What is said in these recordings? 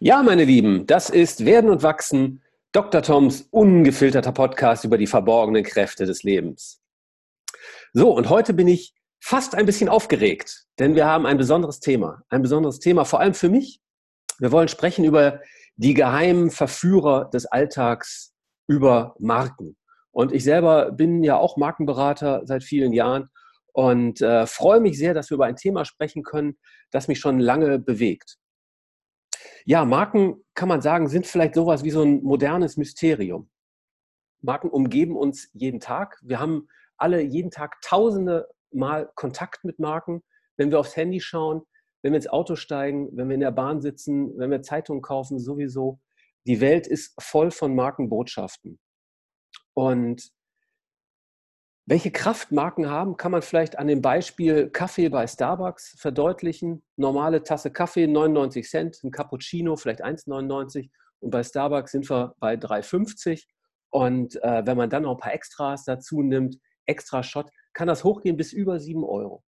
Ja, meine Lieben, das ist Werden und Wachsen, Dr. Toms ungefilterter Podcast über die verborgenen Kräfte des Lebens. So, und heute bin ich fast ein bisschen aufgeregt, denn wir haben ein besonderes Thema. Ein besonderes Thema, vor allem für mich. Wir wollen sprechen über die geheimen Verführer des Alltags, über Marken. Und ich selber bin ja auch Markenberater seit vielen Jahren und äh, freue mich sehr, dass wir über ein Thema sprechen können, das mich schon lange bewegt. Ja, Marken, kann man sagen, sind vielleicht sowas wie so ein modernes Mysterium. Marken umgeben uns jeden Tag. Wir haben alle jeden Tag tausende Mal Kontakt mit Marken. Wenn wir aufs Handy schauen, wenn wir ins Auto steigen, wenn wir in der Bahn sitzen, wenn wir Zeitungen kaufen, sowieso. Die Welt ist voll von Markenbotschaften. Und welche Kraft Marken haben, kann man vielleicht an dem Beispiel Kaffee bei Starbucks verdeutlichen. Normale Tasse Kaffee 99 Cent, ein Cappuccino vielleicht 1,99 und bei Starbucks sind wir bei 3,50. Und äh, wenn man dann noch ein paar Extras dazu nimmt, extra Shot, kann das hochgehen bis über 7 Euro.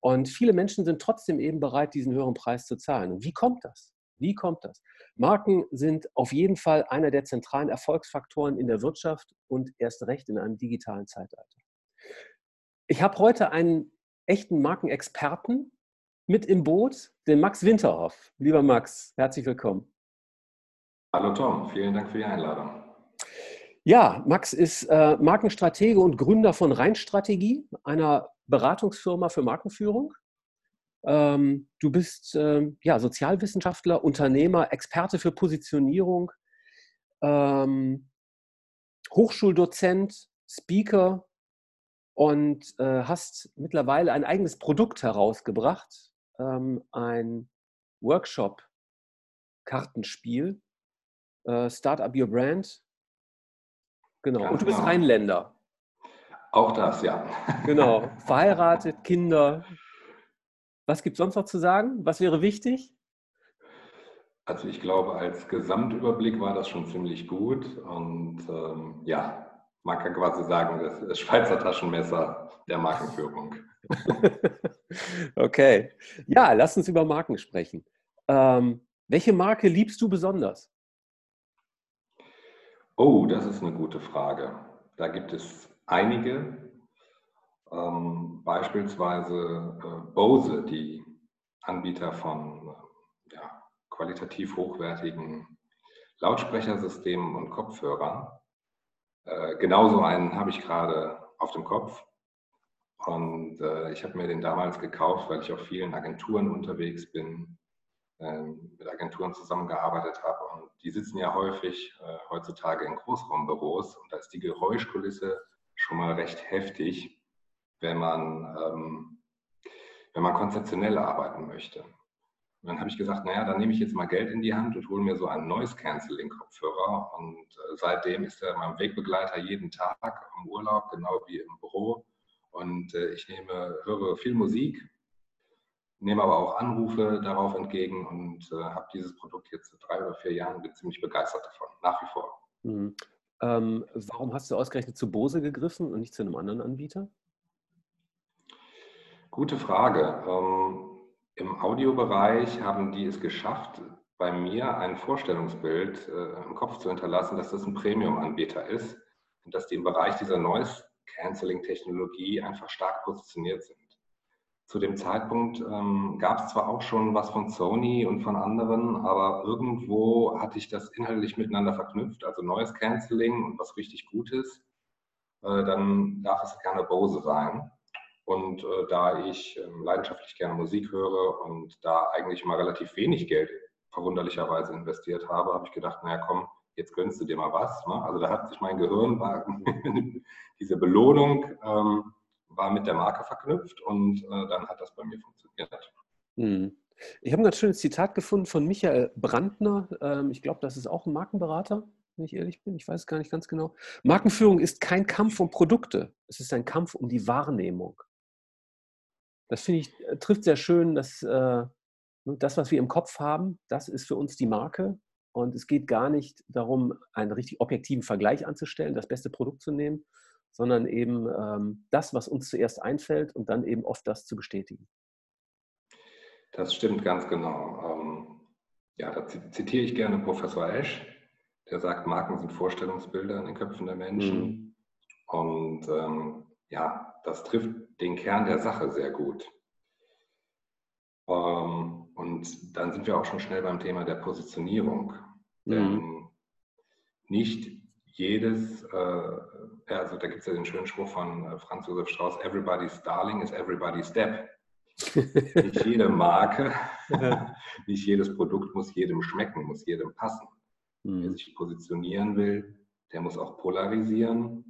Und viele Menschen sind trotzdem eben bereit, diesen höheren Preis zu zahlen. Und wie kommt das? Wie kommt das? Marken sind auf jeden Fall einer der zentralen Erfolgsfaktoren in der Wirtschaft und erst recht in einem digitalen Zeitalter. Ich habe heute einen echten Markenexperten mit im Boot, den Max Winterhoff. Lieber Max, herzlich willkommen. Hallo Tom, vielen Dank für die Einladung. Ja, Max ist äh, Markenstratege und Gründer von Rheinstrategie, einer Beratungsfirma für Markenführung. Ähm, du bist äh, ja, Sozialwissenschaftler, Unternehmer, Experte für Positionierung, ähm, Hochschuldozent, Speaker und äh, hast mittlerweile ein eigenes Produkt herausgebracht, ähm, ein Workshop-Kartenspiel, äh, Startup Your Brand. Genau. Ganz und du bist genau. Rheinländer. Auch das, ja. Genau. Verheiratet, Kinder. Was gibt es sonst noch zu sagen? Was wäre wichtig? Also ich glaube, als Gesamtüberblick war das schon ziemlich gut. Und ähm, ja, man kann quasi sagen, das ist Schweizer Taschenmesser der Markenführung. okay. Ja, lass uns über Marken sprechen. Ähm, welche Marke liebst du besonders? Oh, das ist eine gute Frage. Da gibt es einige. Ähm, beispielsweise äh, Bose, die Anbieter von äh, ja, qualitativ hochwertigen Lautsprechersystemen und Kopfhörern. Äh, genauso einen habe ich gerade auf dem Kopf. Und äh, ich habe mir den damals gekauft, weil ich auf vielen Agenturen unterwegs bin, äh, mit Agenturen zusammengearbeitet habe. Und die sitzen ja häufig äh, heutzutage in Großraumbüros. Und da ist die Geräuschkulisse schon mal recht heftig, wenn man, ähm, wenn man konzeptionell arbeiten möchte. Und dann habe ich gesagt, naja, dann nehme ich jetzt mal Geld in die Hand und hole mir so einen Noise-Canceling-Kopfhörer. Und äh, seitdem ist er mein Wegbegleiter jeden Tag im Urlaub, genau wie im Büro. Und äh, ich nehme, höre viel Musik, nehme aber auch Anrufe darauf entgegen und äh, habe dieses Produkt jetzt seit drei oder vier Jahren, bin ziemlich begeistert davon, nach wie vor. Mhm. Ähm, warum hast du ausgerechnet zu Bose gegriffen und nicht zu einem anderen Anbieter? Gute Frage. Ähm, im Audiobereich haben die es geschafft, bei mir ein Vorstellungsbild äh, im Kopf zu hinterlassen, dass das ein Premium-Anbieter ist und dass die im Bereich dieser Noise-Canceling-Technologie einfach stark positioniert sind. Zu dem Zeitpunkt ähm, gab es zwar auch schon was von Sony und von anderen, aber irgendwo hatte ich das inhaltlich miteinander verknüpft, also Noise Cancelling und was richtig Gutes. Äh, dann darf es gerne Bose sein. Und äh, da ich äh, leidenschaftlich gerne Musik höre und da eigentlich mal relativ wenig Geld verwunderlicherweise investiert habe, habe ich gedacht, naja komm, jetzt gönnst du dir mal was. Ne? Also da hat sich mein Gehirn, war, diese Belohnung ähm, war mit der Marke verknüpft und äh, dann hat das bei mir funktioniert. Hm. Ich habe ein ganz schönes Zitat gefunden von Michael Brandner. Ähm, ich glaube, das ist auch ein Markenberater, wenn ich ehrlich bin. Ich weiß es gar nicht ganz genau. Markenführung ist kein Kampf um Produkte, es ist ein Kampf um die Wahrnehmung. Das finde ich, äh, trifft sehr schön, dass äh, ne, das, was wir im Kopf haben, das ist für uns die Marke. Und es geht gar nicht darum, einen richtig objektiven Vergleich anzustellen, das beste Produkt zu nehmen, sondern eben ähm, das, was uns zuerst einfällt und dann eben oft das zu bestätigen. Das stimmt ganz genau. Ähm, Ja, da zitiere ich gerne Professor Esch, der sagt, Marken sind Vorstellungsbilder in den Köpfen der Menschen. Mhm. Und ähm, ja, das trifft den Kern der Sache sehr gut. Ähm, und dann sind wir auch schon schnell beim Thema der Positionierung. Mhm. Denn nicht jedes, äh, also da gibt es ja den schönen Spruch von äh, Franz Josef Strauß, everybody's darling is everybody's step. nicht jede Marke, nicht jedes Produkt muss jedem schmecken, muss jedem passen. Mhm. Wer sich positionieren will, der muss auch polarisieren.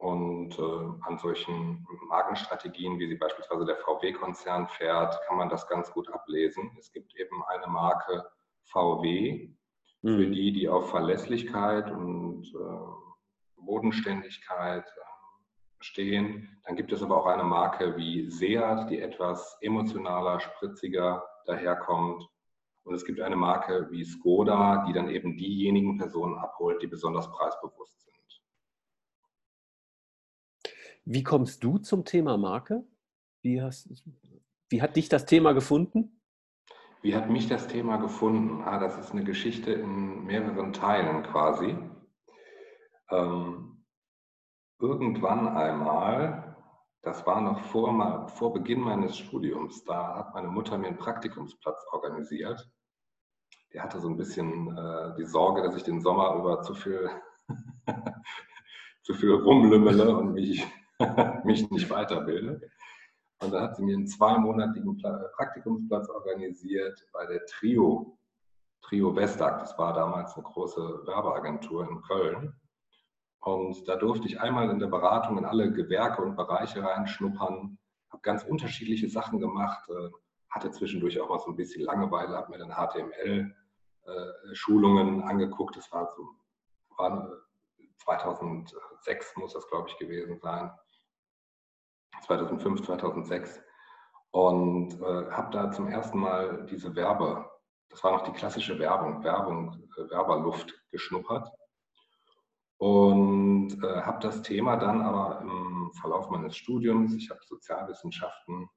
Und äh, an solchen Markenstrategien, wie sie beispielsweise der VW-Konzern fährt, kann man das ganz gut ablesen. Es gibt eben eine Marke VW, mhm. für die, die auf Verlässlichkeit und äh, Bodenständigkeit äh, stehen. Dann gibt es aber auch eine Marke wie Seat, die etwas emotionaler, spritziger daherkommt. Und es gibt eine Marke wie Skoda, die dann eben diejenigen Personen abholt, die besonders preisbewusst sind. Wie kommst du zum Thema Marke? Wie, hast, wie hat dich das Thema gefunden? Wie hat mich das Thema gefunden? Ah, das ist eine Geschichte in mehreren Teilen quasi. Ähm, irgendwann einmal, das war noch vor, vor Beginn meines Studiums, da hat meine Mutter mir einen Praktikumsplatz organisiert. Die hatte so ein bisschen äh, die Sorge, dass ich den Sommer über zu viel, zu viel rumlümmele und mich mich nicht weiterbilde. Und da hat sie mir einen zweimonatigen Praktikumsplatz organisiert bei der Trio, Trio Westag. Das war damals eine große Werbeagentur in Köln. Und da durfte ich einmal in der Beratung in alle Gewerke und Bereiche reinschnuppern, habe ganz unterschiedliche Sachen gemacht, äh, hatte zwischendurch auch mal so ein bisschen Langeweile, habe mir dann HTML-Schulungen äh, angeguckt. Das war so, war 2006 muss das, glaube ich, gewesen sein. 2005, 2006 und äh, habe da zum ersten Mal diese Werbe, das war noch die klassische Werbung, Werbung, äh, Werberluft geschnuppert. Und äh, habe das Thema dann aber im Verlauf meines Studiums, ich habe Sozialwissenschaften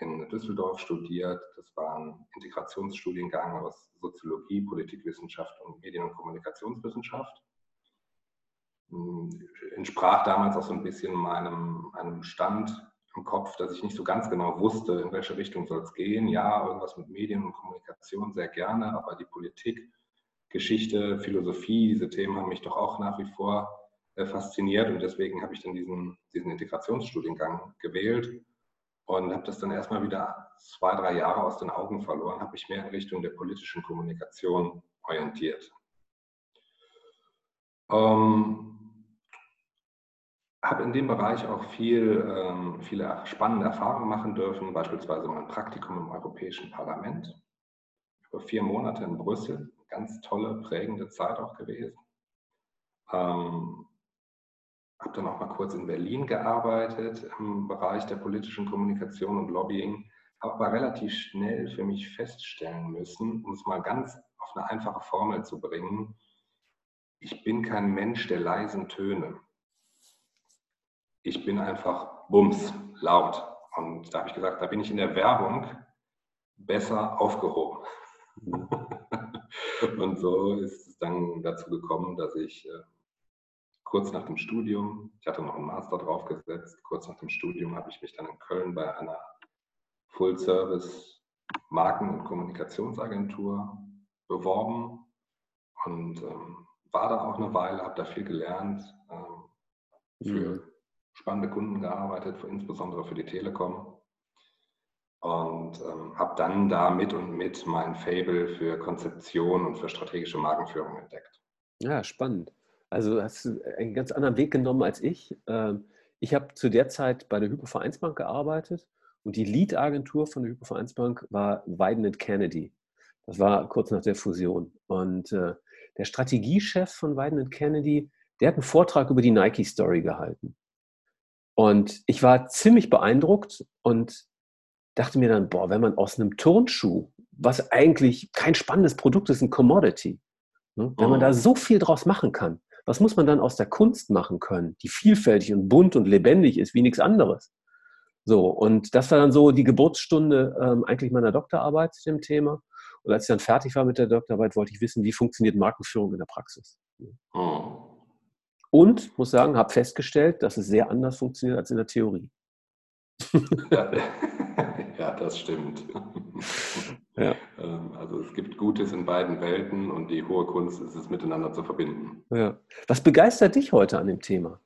in Düsseldorf studiert, das war ein Integrationsstudiengang aus Soziologie, Politikwissenschaft und Medien- und Kommunikationswissenschaft entsprach damals auch so ein bisschen meinem, meinem Stand im Kopf, dass ich nicht so ganz genau wusste, in welche Richtung soll es gehen. Ja, irgendwas mit Medien und Kommunikation sehr gerne, aber die Politik, Geschichte, Philosophie, diese Themen haben mich doch auch nach wie vor äh, fasziniert und deswegen habe ich dann diesen, diesen Integrationsstudiengang gewählt und habe das dann erstmal wieder zwei, drei Jahre aus den Augen verloren, habe mich mehr in Richtung der politischen Kommunikation orientiert. Ähm, habe in dem Bereich auch viel, ähm, viele spannende Erfahrungen machen dürfen, beispielsweise mein Praktikum im Europäischen Parlament. Über vier Monate in Brüssel, ganz tolle, prägende Zeit auch gewesen. Ähm, habe dann auch mal kurz in Berlin gearbeitet im Bereich der politischen Kommunikation und Lobbying, habe aber relativ schnell für mich feststellen müssen, um es mal ganz auf eine einfache Formel zu bringen, ich bin kein Mensch der leisen Töne ich bin einfach bums, laut. Und da habe ich gesagt, da bin ich in der Werbung besser aufgehoben. Mhm. und so ist es dann dazu gekommen, dass ich äh, kurz nach dem Studium, ich hatte noch einen Master draufgesetzt, kurz nach dem Studium habe ich mich dann in Köln bei einer Full-Service Marken- und Kommunikationsagentur beworben und ähm, war da auch eine Weile, habe da viel gelernt ähm, für mhm spannende Kunden gearbeitet, insbesondere für die Telekom. Und ähm, habe dann da mit und mit mein Fable für Konzeption und für strategische Markenführung entdeckt. Ja, spannend. Also hast du einen ganz anderen Weg genommen als ich. Ähm, ich habe zu der Zeit bei der Hypovereinsbank gearbeitet und die Lead-Agentur von der Hypovereinsbank war Weiden Kennedy. Das war kurz nach der Fusion. Und äh, der Strategiechef von Weiden Kennedy, der hat einen Vortrag über die Nike-Story gehalten. Und ich war ziemlich beeindruckt und dachte mir dann, boah, wenn man aus einem Turnschuh, was eigentlich kein spannendes Produkt ist, ein Commodity, ne, wenn man da mhm. so viel draus machen kann, was muss man dann aus der Kunst machen können, die vielfältig und bunt und lebendig ist wie nichts anderes? So, und das war dann so die Geburtsstunde ähm, eigentlich meiner Doktorarbeit zu dem Thema. Und als ich dann fertig war mit der Doktorarbeit, wollte ich wissen, wie funktioniert Markenführung in der Praxis. Mhm. Und muss sagen, habe festgestellt, dass es sehr anders funktioniert als in der Theorie. Ja, ja das stimmt. Ja. Ähm, also es gibt Gutes in beiden Welten und die hohe Kunst ist es miteinander zu verbinden. Ja. Was begeistert dich heute an dem Thema?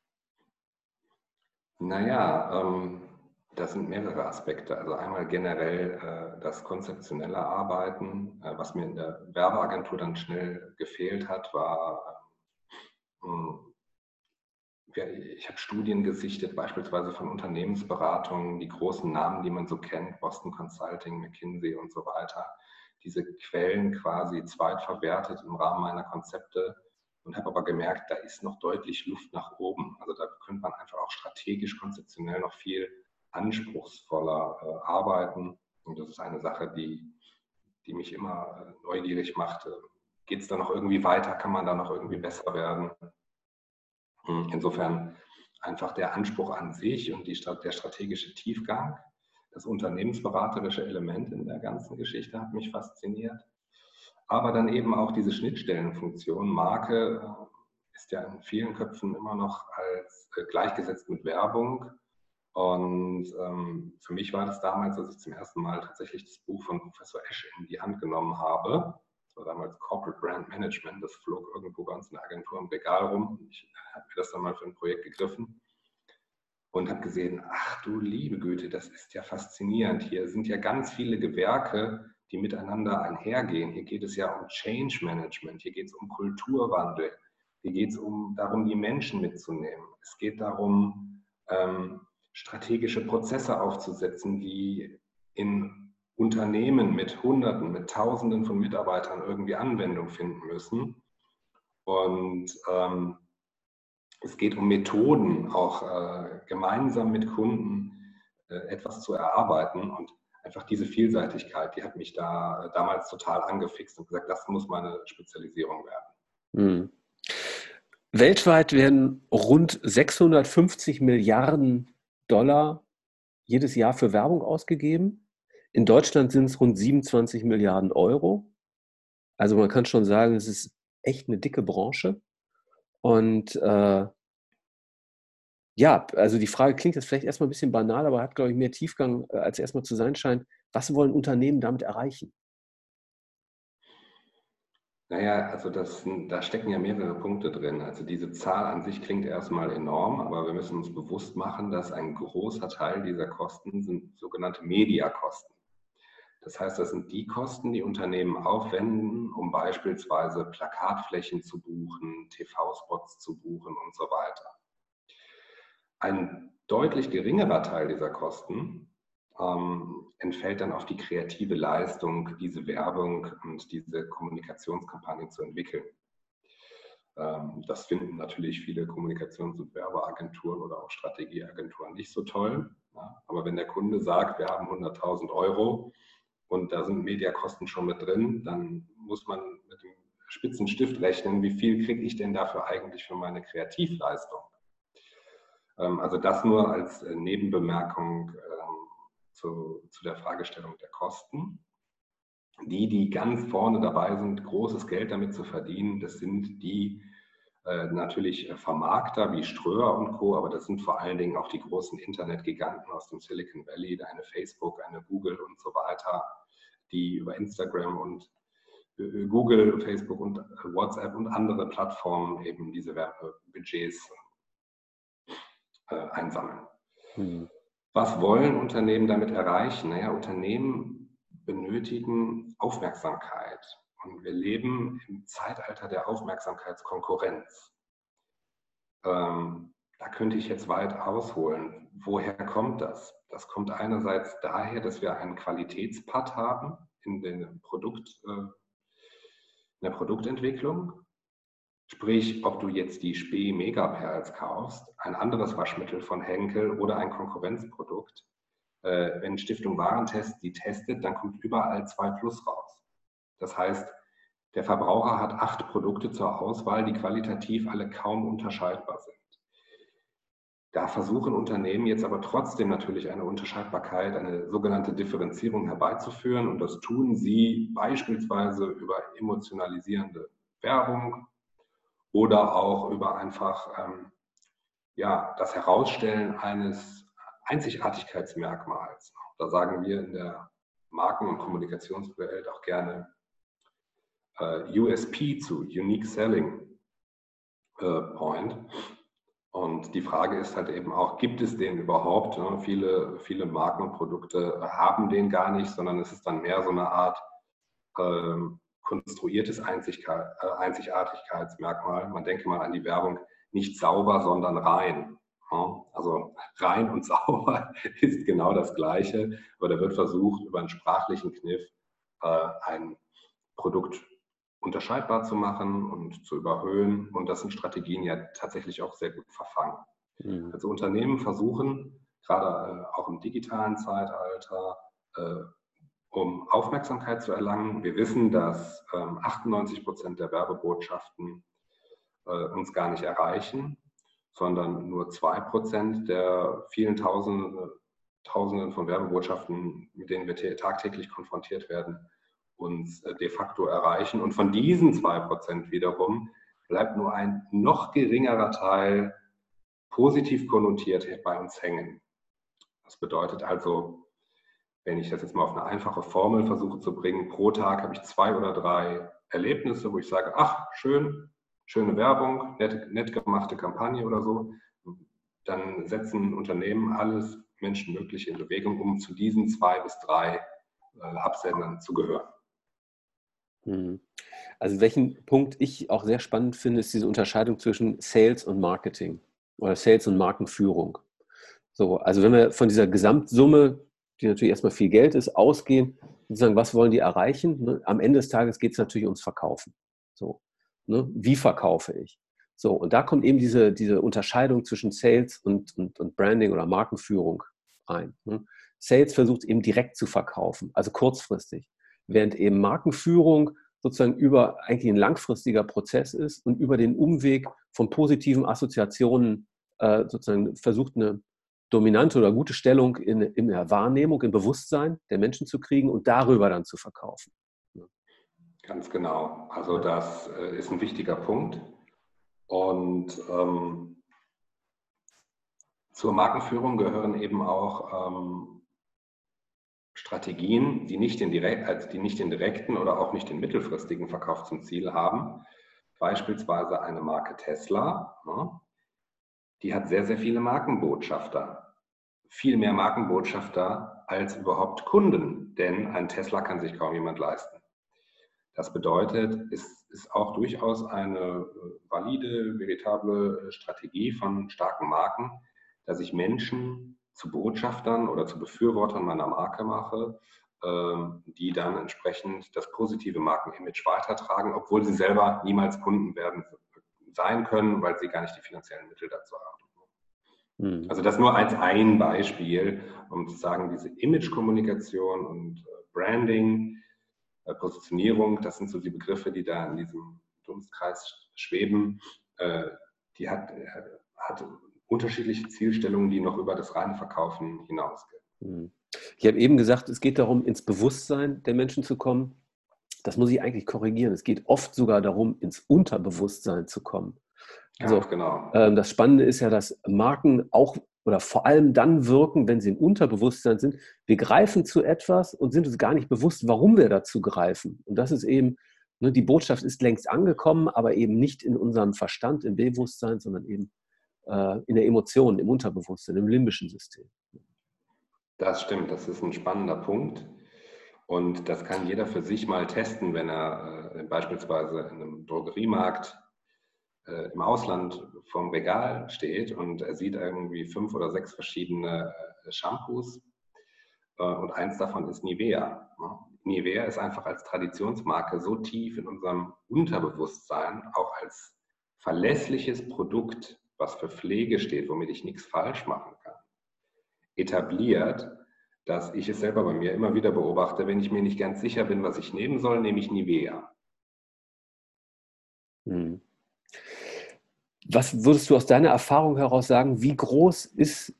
Naja, ähm, das sind mehrere Aspekte. Also einmal generell äh, das konzeptionelle Arbeiten. Äh, was mir in der Werbeagentur dann schnell gefehlt hat, war, äh, ich habe Studien gesichtet, beispielsweise von Unternehmensberatungen, die großen Namen, die man so kennt, Boston Consulting, McKinsey und so weiter. Diese Quellen quasi zweitverwertet im Rahmen meiner Konzepte und habe aber gemerkt, da ist noch deutlich Luft nach oben. Also da könnte man einfach auch strategisch, konzeptionell noch viel anspruchsvoller äh, arbeiten. Und das ist eine Sache, die, die mich immer äh, neugierig macht. Geht es da noch irgendwie weiter? Kann man da noch irgendwie besser werden? Hm, insofern einfach der Anspruch an sich und die, der strategische Tiefgang, das unternehmensberaterische Element in der ganzen Geschichte hat mich fasziniert aber dann eben auch diese Schnittstellenfunktion. Marke äh, ist ja in vielen Köpfen immer noch als äh, gleichgesetzt mit Werbung. Und ähm, für mich war das damals, als ich zum ersten Mal tatsächlich das Buch von Professor Esch in die Hand genommen habe. War damals Corporate Brand Management. Das flog irgendwo bei uns in der Agentur im Regal rum. Ich habe mir das dann mal für ein Projekt gegriffen und habe gesehen, ach du liebe Güte, das ist ja faszinierend. Hier sind ja ganz viele Gewerke, die miteinander einhergehen. Hier geht es ja um Change Management, hier geht es um Kulturwandel, hier geht es um darum, die Menschen mitzunehmen. Es geht darum, ähm, strategische Prozesse aufzusetzen, die in Unternehmen mit Hunderten, mit Tausenden von Mitarbeitern irgendwie Anwendung finden müssen. Und ähm, es geht um Methoden, auch äh, gemeinsam mit Kunden äh, etwas zu erarbeiten. Und einfach diese Vielseitigkeit, die hat mich da äh, damals total angefixt und gesagt, das muss meine Spezialisierung werden. Mhm. Weltweit werden rund 650 Milliarden Dollar jedes Jahr für Werbung ausgegeben. In Deutschland sind es rund 27 Milliarden Euro. Also man kann schon sagen, es ist echt eine dicke Branche. Und äh, ja, also die Frage klingt jetzt vielleicht erstmal ein bisschen banal, aber hat, glaube ich, mehr Tiefgang, äh, als erstmal zu sein scheint. Was wollen Unternehmen damit erreichen? Naja, also das, da stecken ja mehrere Punkte drin. Also diese Zahl an sich klingt erstmal enorm, aber wir müssen uns bewusst machen, dass ein großer Teil dieser Kosten sind sogenannte Mediakosten. Das heißt, das sind die Kosten, die Unternehmen aufwenden, um beispielsweise Plakatflächen zu buchen, TV-Spots zu buchen und so weiter. Ein deutlich geringerer Teil dieser Kosten ähm, entfällt dann auf die kreative Leistung, diese Werbung und diese Kommunikationskampagne zu entwickeln. Ähm, das finden natürlich viele Kommunikations- und Werbeagenturen oder auch Strategieagenturen nicht so toll. Aber wenn der Kunde sagt, wir haben 100.000 Euro und da sind Mediakosten schon mit drin, dann muss man mit dem spitzen Stift rechnen, wie viel kriege ich denn dafür eigentlich für meine Kreativleistung? Ähm, also das nur als äh, Nebenbemerkung ähm, zu, zu der Fragestellung der Kosten. Die, die ganz vorne dabei sind, großes Geld damit zu verdienen, das sind die äh, natürlich äh, Vermarkter wie Ströer und Co., aber das sind vor allen Dingen auch die großen Internetgiganten aus dem Silicon Valley, eine Facebook, eine Google und so weiter, die über Instagram und Google, Facebook und WhatsApp und andere Plattformen eben diese Werbebudgets äh, einsammeln. Mhm. Was wollen Unternehmen damit erreichen? Naja, Unternehmen benötigen Aufmerksamkeit. Und wir leben im Zeitalter der Aufmerksamkeitskonkurrenz. Ähm, da könnte ich jetzt weit ausholen. Woher kommt das? Das kommt einerseits daher, dass wir einen Qualitätspad haben in, den Produkt, äh, in der Produktentwicklung. Sprich, ob du jetzt die Spee Megaperls kaufst, ein anderes Waschmittel von Henkel oder ein Konkurrenzprodukt. Äh, wenn Stiftung Warentest die testet, dann kommt überall 2 Plus raus. Das heißt, der Verbraucher hat acht Produkte zur Auswahl, die qualitativ alle kaum unterscheidbar sind. Da versuchen Unternehmen jetzt aber trotzdem natürlich eine Unterscheidbarkeit, eine sogenannte Differenzierung herbeizuführen. Und das tun sie beispielsweise über emotionalisierende Werbung oder auch über einfach ähm, ja, das Herausstellen eines Einzigartigkeitsmerkmals. Da sagen wir in der Marken- und Kommunikationswelt auch gerne äh, USP zu, Unique Selling äh, Point. Und die Frage ist halt eben auch, gibt es den überhaupt? Ne? Viele, viele Marken und Produkte haben den gar nicht, sondern es ist dann mehr so eine Art äh, konstruiertes äh, Einzigartigkeitsmerkmal. Man denke mal an die Werbung, nicht sauber, sondern rein. Also rein und sauber ist genau das Gleiche, aber da wird versucht, über einen sprachlichen Kniff äh, ein Produkt unterscheidbar zu machen und zu überhöhen. Und das sind Strategien ja tatsächlich auch sehr gut verfangen. Mhm. Also Unternehmen versuchen, gerade äh, auch im digitalen Zeitalter, äh, um Aufmerksamkeit zu erlangen. Wir wissen, dass 98 ähm, Prozent der Werbebotschaften äh, uns gar nicht erreichen, sondern nur zwei Prozent der vielen Tausenden, Tausenden von Werbebotschaften, mit denen wir tagtäglich konfrontiert werden, uns äh, de facto erreichen. Und von diesen zwei Prozent wiederum bleibt nur ein noch geringerer Teil positiv konnotiert bei uns hängen. Das bedeutet also, wenn ich das jetzt mal auf eine einfache Formel versuche zu bringen, pro Tag habe ich zwei oder drei Erlebnisse, wo ich sage, ach, schön, schöne Werbung, nett, nett gemachte Kampagne oder so. Dann setzen Unternehmen alles Menschenmögliche in Bewegung, um zu diesen zwei bis drei äh, Absendern zu gehören. Mhm. Also welchen Punkt ich auch sehr spannend finde, ist diese Unterscheidung zwischen Sales und Marketing oder Sales und Markenführung. So, also wenn wir von dieser Gesamtsumme, die natürlich erstmal viel Geld ist, ausgehen, sozusagen, was wollen die erreichen? Ne? Am Ende des Tages geht es natürlich ums Verkaufen. So, ne? Wie verkaufe ich? So, und da kommt eben diese, diese Unterscheidung zwischen Sales und, und, und Branding oder Markenführung rein. Ne? Sales versucht eben direkt zu verkaufen, also kurzfristig während eben Markenführung sozusagen über eigentlich ein langfristiger Prozess ist und über den Umweg von positiven Assoziationen äh, sozusagen versucht, eine dominante oder gute Stellung in, in der Wahrnehmung, im Bewusstsein der Menschen zu kriegen und darüber dann zu verkaufen. Ganz genau. Also das äh, ist ein wichtiger Punkt. Und ähm, zur Markenführung gehören eben auch ähm, Strategien, die nicht, den direkt, also die nicht den direkten oder auch nicht den mittelfristigen Verkauf zum Ziel haben. Beispielsweise eine Marke Tesla, ne? die hat sehr, sehr viele Markenbotschafter. Viel mehr Markenbotschafter als überhaupt Kunden, denn ein Tesla kann sich kaum jemand leisten. Das bedeutet, es ist auch durchaus eine äh, valide, veritable Strategie von starken Marken, dass ich Menschen zu Botschaftern oder zu Befürwortern meiner Marke mache, ähm, die dann entsprechend das positive Markenimage weitertragen, obwohl sie selber niemals Kunden werden sein können, weil sie gar nicht die finanziellen Mittel dazu haben. Mhm. Also das nur als ein Beispiel, um zu sagen, diese Image-Kommunikation und äh, Branding, äh, Positionierung, das sind so die Begriffe, die da in diesem Dunstkreis schweben, äh, die hat, hat unterschiedliche Zielstellungen, die noch über das reine Verkaufen hinausgehen. Hm. Ich habe eben gesagt, es geht darum, ins Bewusstsein der Menschen zu kommen. Das muss ich eigentlich korrigieren. Es geht oft sogar darum, ins Unterbewusstsein zu kommen. Also, ja, genau. Ähm, das Spannende ist ja, dass Marken auch oder vor allem dann wirken, wenn sie im Unterbewusstsein sind. Wir greifen zu etwas und sind uns gar nicht bewusst, warum wir dazu greifen. Und das ist eben, ne, die Botschaft ist längst angekommen, aber eben nicht in unserem Verstand, im Bewusstsein, sondern eben in der Emotion, im Unterbewusstsein, im limbischen System. Das stimmt, das ist ein spannender Punkt. Und das kann jeder für sich mal testen, wenn er äh, beispielsweise in einem Drogeriemarkt äh, im Ausland vorm Regal steht und er sieht irgendwie fünf oder sechs verschiedene äh, Shampoos äh, und eins davon ist Nivea. Ne? Nivea ist einfach als Traditionsmarke so tief in unserem Unterbewusstsein, auch als verlässliches Produkt was für Pflege steht, womit ich nichts falsch machen kann, etabliert, dass ich es selber bei mir immer wieder beobachte, wenn ich mir nicht ganz sicher bin, was ich nehmen soll, nehme ich Nivea. Hm. Was würdest du aus deiner Erfahrung heraus sagen, wie groß ist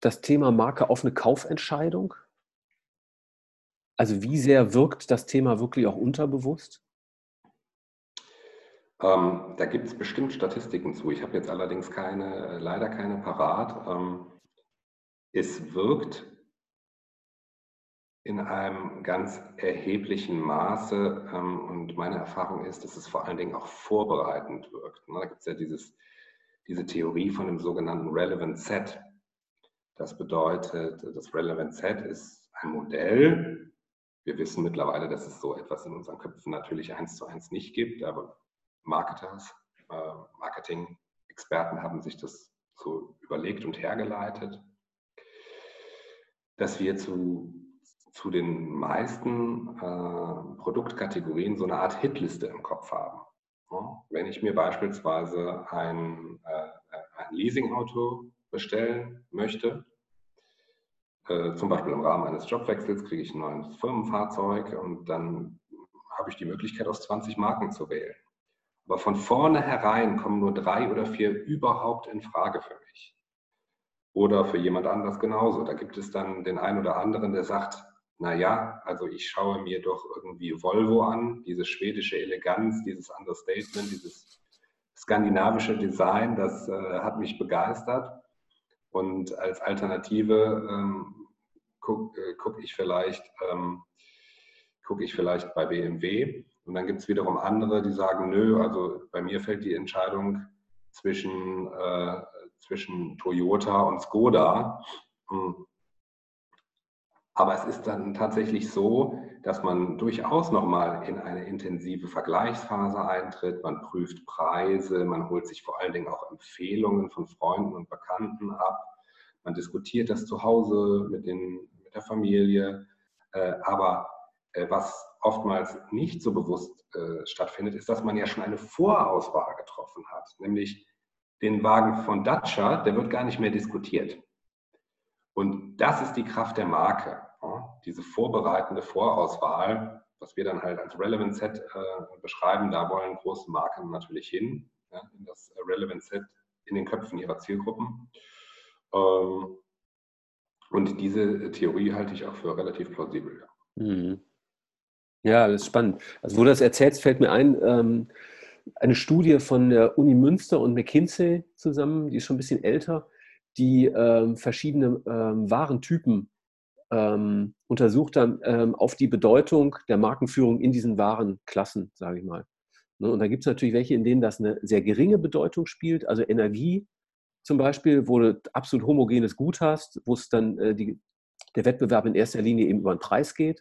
das Thema Marke auf eine Kaufentscheidung? Also wie sehr wirkt das Thema wirklich auch unterbewusst? Ähm, da gibt es bestimmt Statistiken zu. Ich habe jetzt allerdings keine, leider keine parat. Ähm, es wirkt in einem ganz erheblichen Maße ähm, und meine Erfahrung ist, dass es vor allen Dingen auch vorbereitend wirkt. Ne? Da gibt es ja dieses, diese Theorie von dem sogenannten Relevant Set. Das bedeutet, das Relevant Set ist ein Modell. Wir wissen mittlerweile, dass es so etwas in unseren Köpfen natürlich eins zu eins nicht gibt, aber Marketers, äh, Marketing-Experten haben sich das so überlegt und hergeleitet, dass wir zu, zu den meisten äh, Produktkategorien so eine Art Hitliste im Kopf haben. Ja, wenn ich mir beispielsweise ein, äh, ein Leasingauto bestellen möchte, äh, zum Beispiel im Rahmen eines Jobwechsels kriege ich ein neues Firmenfahrzeug und dann habe ich die Möglichkeit, aus 20 Marken zu wählen. Aber von vornherein kommen nur drei oder vier überhaupt in Frage für mich. Oder für jemand anders genauso. Da gibt es dann den einen oder anderen, der sagt, naja, also ich schaue mir doch irgendwie Volvo an, diese schwedische Eleganz, dieses Understatement, dieses skandinavische Design, das äh, hat mich begeistert. Und als Alternative ähm, gucke äh, guck ich, ähm, guck ich vielleicht bei BMW. Und dann gibt es wiederum andere, die sagen, nö, also bei mir fällt die Entscheidung zwischen, äh, zwischen Toyota und Skoda. Hm. Aber es ist dann tatsächlich so, dass man durchaus nochmal in eine intensive Vergleichsphase eintritt. Man prüft Preise, man holt sich vor allen Dingen auch Empfehlungen von Freunden und Bekannten ab. Man diskutiert das zu Hause mit, den, mit der Familie. Äh, aber was oftmals nicht so bewusst äh, stattfindet, ist, dass man ja schon eine Vorauswahl getroffen hat, nämlich den Wagen von Dacia, der wird gar nicht mehr diskutiert. Und das ist die Kraft der Marke, ja? diese vorbereitende Vorauswahl, was wir dann halt als Relevant Set äh, beschreiben. Da wollen große Marken natürlich hin, ja? in das Relevant Set in den Köpfen ihrer Zielgruppen. Ähm, und diese Theorie halte ich auch für relativ plausibel. Ja. Mhm. Ja, das ist spannend. Also, wo du das erzählst, fällt mir ein, ähm, eine Studie von der Uni Münster und McKinsey zusammen, die ist schon ein bisschen älter, die ähm, verschiedene ähm, Warentypen ähm, untersucht haben ähm, auf die Bedeutung der Markenführung in diesen Warenklassen, sage ich mal. Ne, und da gibt es natürlich welche, in denen das eine sehr geringe Bedeutung spielt, also Energie zum Beispiel, wo du absolut homogenes Gut hast, wo es dann äh, die, der Wettbewerb in erster Linie eben über den Preis geht.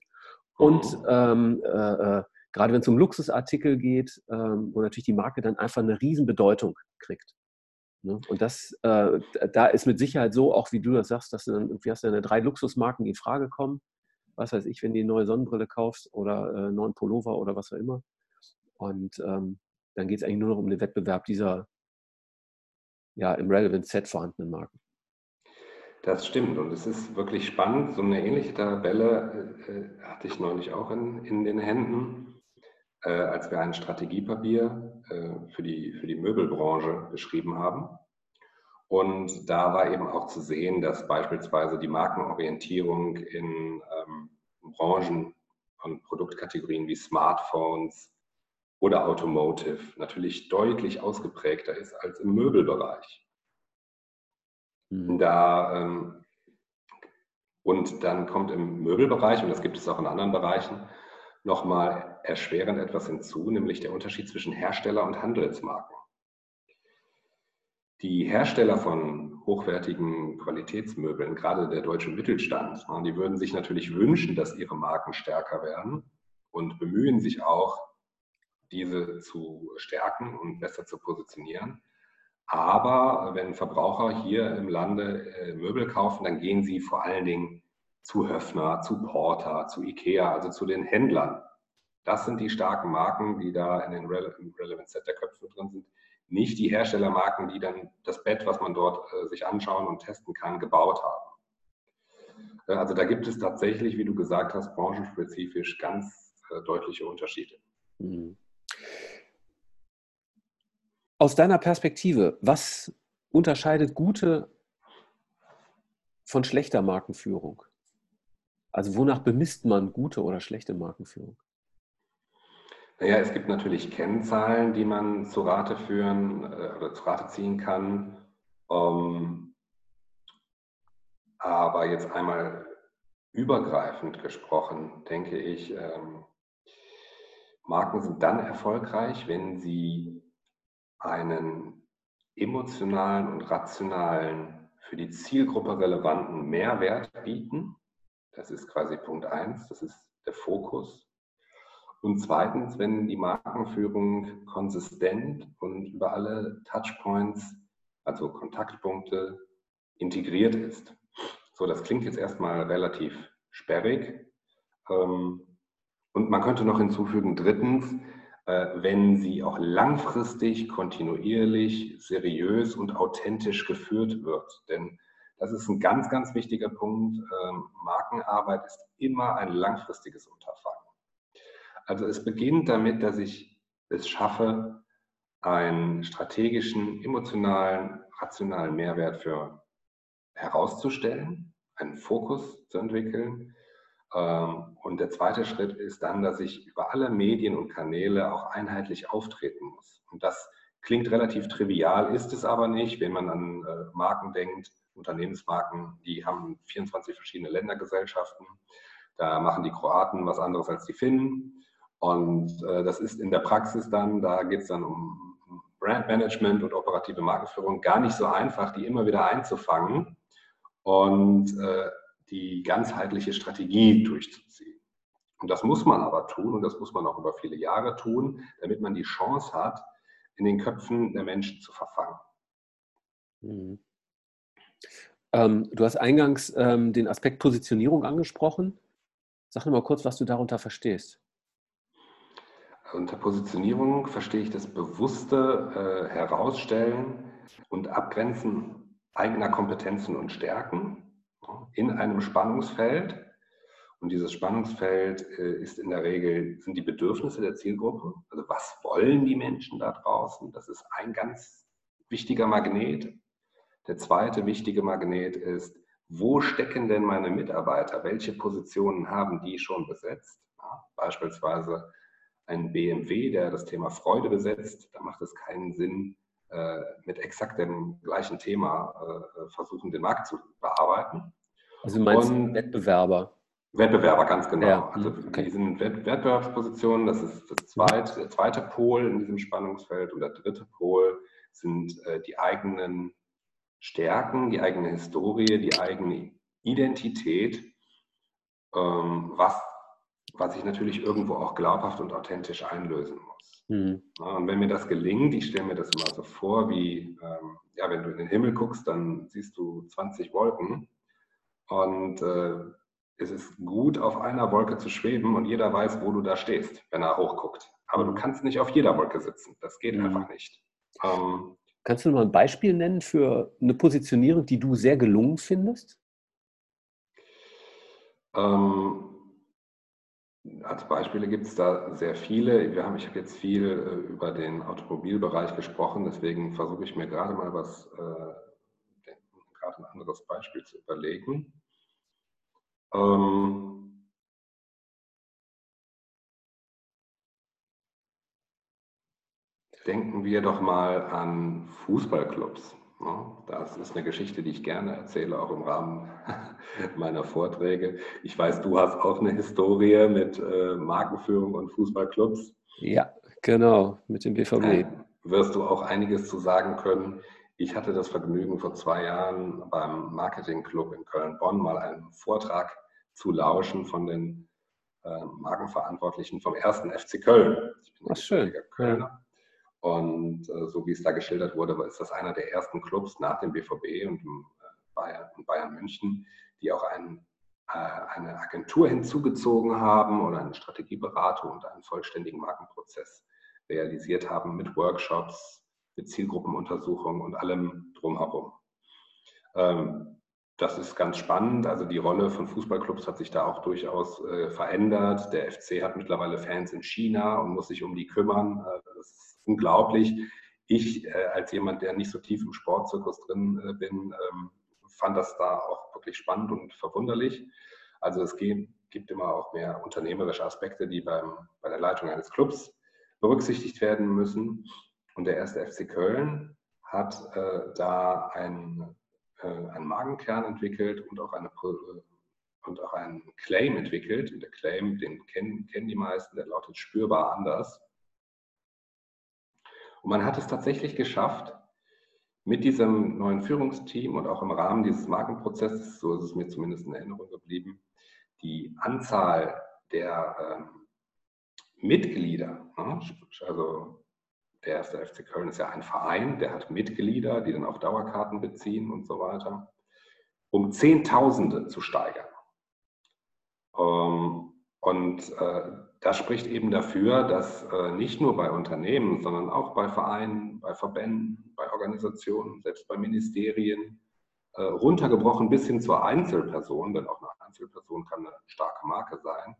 Und ähm, äh, äh, gerade wenn es um Luxusartikel geht, ähm, wo natürlich die Marke dann einfach eine Riesenbedeutung kriegt. Ne? Und das, äh, da ist mit Sicherheit so, auch wie du das sagst, dass du dann irgendwie hast du eine drei Luxusmarken, die in Frage kommen. Was weiß ich, wenn du eine neue Sonnenbrille kaufst oder äh, einen neuen Pullover oder was auch immer. Und ähm, dann geht es eigentlich nur noch um den Wettbewerb dieser ja, im Relevant Set vorhandenen Marken. Das stimmt und es ist wirklich spannend. So eine ähnliche Tabelle äh, äh, hatte ich neulich auch in, in den Händen, äh, als wir ein Strategiepapier äh, für, die, für die Möbelbranche geschrieben haben. Und da war eben auch zu sehen, dass beispielsweise die Markenorientierung in ähm, Branchen und Produktkategorien wie Smartphones oder Automotive natürlich deutlich ausgeprägter ist als im Möbelbereich. Mhm. Da, ähm, und dann kommt im Möbelbereich, und das gibt es auch in anderen Bereichen, nochmal erschwerend etwas hinzu, nämlich der Unterschied zwischen Hersteller und Handelsmarken. Die Hersteller von hochwertigen Qualitätsmöbeln, gerade der deutsche Mittelstand, die würden sich natürlich wünschen, dass ihre Marken stärker werden und bemühen sich auch, diese zu stärken und besser zu positionieren. Aber wenn Verbraucher hier im Lande äh, Möbel kaufen, dann gehen sie vor allen Dingen zu Höfner, zu Porter, zu Ikea, also zu den Händlern. Das sind die starken Marken, die da in den Rele im Relevant Set der Köpfe drin sind. Nicht die Herstellermarken, die dann das Bett, was man dort äh, sich anschauen und testen kann, gebaut haben. Äh, also da gibt es tatsächlich, wie du gesagt hast, branchenspezifisch ganz äh, deutliche Unterschiede. Mhm. Aus deiner Perspektive, was unterscheidet gute von schlechter Markenführung? Also wonach bemisst man gute oder schlechte Markenführung? Naja, es gibt natürlich Kennzahlen, die man zu Rate führen äh, oder zu Rate ziehen kann. Ähm, aber jetzt einmal übergreifend gesprochen, denke ich, ähm, Marken sind dann erfolgreich, wenn sie einen emotionalen und rationalen, für die Zielgruppe relevanten Mehrwert bieten. Das ist quasi Punkt 1, das ist der Fokus. Und zweitens, wenn die Markenführung konsistent und über alle Touchpoints, also Kontaktpunkte, integriert ist. So, das klingt jetzt erstmal relativ sperrig. Ähm, und man könnte noch hinzufügen, drittens, wenn sie auch langfristig, kontinuierlich, seriös und authentisch geführt wird. Denn das ist ein ganz, ganz wichtiger Punkt. Ähm, Markenarbeit ist immer ein langfristiges Unterfangen. Also es beginnt damit, dass ich es schaffe, einen strategischen, emotionalen, rationalen Mehrwert für herauszustellen, einen Fokus zu entwickeln. Ähm, und der zweite Schritt ist dann, dass ich über alle Medien und Kanäle auch einheitlich auftreten muss. Und das klingt relativ trivial, ist es aber nicht, wenn man an äh, Marken denkt, Unternehmensmarken, die haben 24 verschiedene Ländergesellschaften. Da machen die Kroaten was anderes als die Finnen. Und äh, das ist in der Praxis dann, da geht es dann um Brandmanagement und operative Markenführung, gar nicht so einfach, die immer wieder einzufangen und äh, die ganzheitliche Strategie durchzuziehen. Und das muss man aber tun und das muss man auch über viele Jahre tun, damit man die Chance hat, in den Köpfen der Menschen zu verfangen. Mhm. Ähm, du hast eingangs ähm, den Aspekt Positionierung angesprochen. Sag noch mal kurz, was du darunter verstehst. Unter Positionierung verstehe ich das bewusste äh, Herausstellen und Abgrenzen eigener Kompetenzen und Stärken in einem Spannungsfeld. Und dieses Spannungsfeld äh, ist in der Regel, sind die Bedürfnisse der Zielgruppe. Also was wollen die Menschen da draußen? Das ist ein ganz wichtiger Magnet. Der zweite wichtige Magnet ist, wo stecken denn meine Mitarbeiter? Welche Positionen haben die schon besetzt? Ja, beispielsweise ein BMW, der das Thema Freude besetzt, da macht es keinen Sinn, äh, mit exakt dem gleichen Thema äh, versuchen, den Markt zu bearbeiten. Also meinst Und Wettbewerber? Wettbewerber, ganz genau. Ja. Also okay. die sind Wettbewerbspositionen, das ist das zweite, der zweite Pol in diesem Spannungsfeld und der dritte Pol sind äh, die eigenen Stärken, die eigene Historie, die eigene Identität, ähm, was was ich natürlich irgendwo auch glaubhaft und authentisch einlösen muss. Mhm. und wenn mir das gelingt, ich stelle mir das immer so vor, wie, ähm, ja, wenn du in den Himmel guckst, dann siehst du 20 Wolken und äh, es ist gut, auf einer Wolke zu schweben und jeder weiß, wo du da stehst, wenn er hochguckt. Aber du kannst nicht auf jeder Wolke sitzen. Das geht mhm. einfach nicht. Ähm, Kannst du mal ein Beispiel nennen für eine Positionierung, die du sehr gelungen findest? Ähm, als Beispiele gibt es da sehr viele. Wir haben, ich habe jetzt viel äh, über den Automobilbereich gesprochen, deswegen versuche ich mir gerade mal was, äh, gerade ein anderes Beispiel zu überlegen. Ähm, denken wir doch mal an Fußballclubs. Das ist eine Geschichte, die ich gerne erzähle, auch im Rahmen meiner Vorträge. Ich weiß, du hast auch eine Historie mit äh, Markenführung und Fußballclubs. Ja, genau, mit dem BVB. Wirst du auch einiges zu sagen können. Ich hatte das Vergnügen, vor zwei Jahren beim Marketingclub in Köln-Bonn mal einen Vortrag zu lauschen von den äh, Markenverantwortlichen vom ersten FC Köln. Ich bin Ach, schön. Kölner. Und äh, so wie es da geschildert wurde, ist das einer der ersten Clubs nach dem BVB und äh, Bayern, und Bayern München, die auch ein, äh, eine Agentur hinzugezogen haben oder eine Strategieberatung und einen vollständigen Markenprozess realisiert haben mit Workshops, mit Zielgruppenuntersuchungen und allem drumherum. Ähm, das ist ganz spannend. Also die Rolle von Fußballclubs hat sich da auch durchaus äh, verändert. Der FC hat mittlerweile Fans in China und muss sich um die kümmern. Äh, das ist unglaublich. ich äh, als jemand, der nicht so tief im Sportzirkus drin äh, bin, ähm, fand das da auch wirklich spannend und verwunderlich. Also es geht, gibt immer auch mehr unternehmerische Aspekte, die beim, bei der Leitung eines Clubs berücksichtigt werden müssen. Und der erste FC Köln hat äh, da ein, äh, einen Magenkern entwickelt und auch, eine, äh, und auch einen Claim entwickelt. Und der Claim, den kennen, kennen die meisten, der lautet spürbar anders. Und man hat es tatsächlich geschafft, mit diesem neuen Führungsteam und auch im Rahmen dieses Markenprozesses, so ist es mir zumindest in Erinnerung geblieben, die Anzahl der ähm, Mitglieder, ne, also der erste FC Köln ist ja ein Verein, der hat Mitglieder, die dann auch Dauerkarten beziehen und so weiter, um Zehntausende zu steigern. Ähm, und äh, das spricht eben dafür, dass äh, nicht nur bei Unternehmen, sondern auch bei Vereinen, bei Verbänden, bei Organisationen, selbst bei Ministerien, äh, runtergebrochen bis hin zur Einzelperson, denn auch eine Einzelperson kann eine starke Marke sein,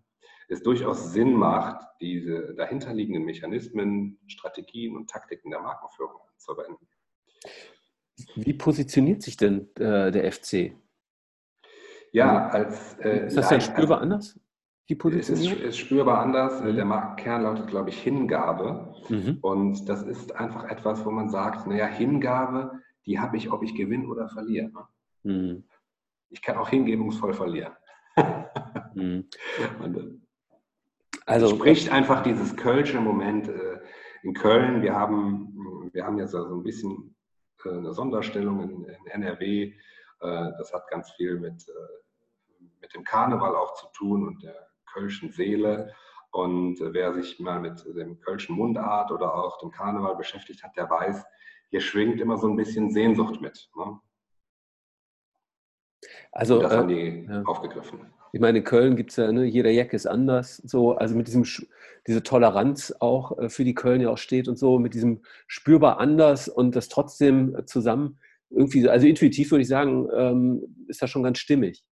es durchaus Sinn macht, diese dahinterliegenden Mechanismen, Strategien und Taktiken der Markenführung anzuwenden. Wie positioniert sich denn äh, der FC? Ja, als. Äh, ist das dann spürbar anders? Die Positionierung? Es ist, ist spürbar anders. Mhm. Der Markenkern lautet, glaube ich, Hingabe. Mhm. Und das ist einfach etwas, wo man sagt, naja, Hingabe, die habe ich, ob ich gewinne oder verliere. Ne? Mhm. Ich kann auch hingebungsvoll verlieren. Mhm. also spricht einfach dieses Kölsche Moment äh, in Köln. Wir haben, wir haben jetzt also ein bisschen äh, eine Sonderstellung in, in NRW. Äh, das hat ganz viel mit, mit dem Karneval auch zu tun und der Kölschen Seele. Und wer sich mal mit dem Kölschen Mundart oder auch dem Karneval beschäftigt hat, der weiß, hier schwingt immer so ein bisschen Sehnsucht mit. Ne? Also, Und das äh, haben die ja. aufgegriffen. Ich meine, in Köln gibt es ja, ne, jeder Jack ist anders, so, also mit diesem, diese Toleranz auch äh, für die Köln ja auch steht und so, mit diesem spürbar anders und das trotzdem zusammen irgendwie, also intuitiv würde ich sagen, ähm, ist das schon ganz stimmig.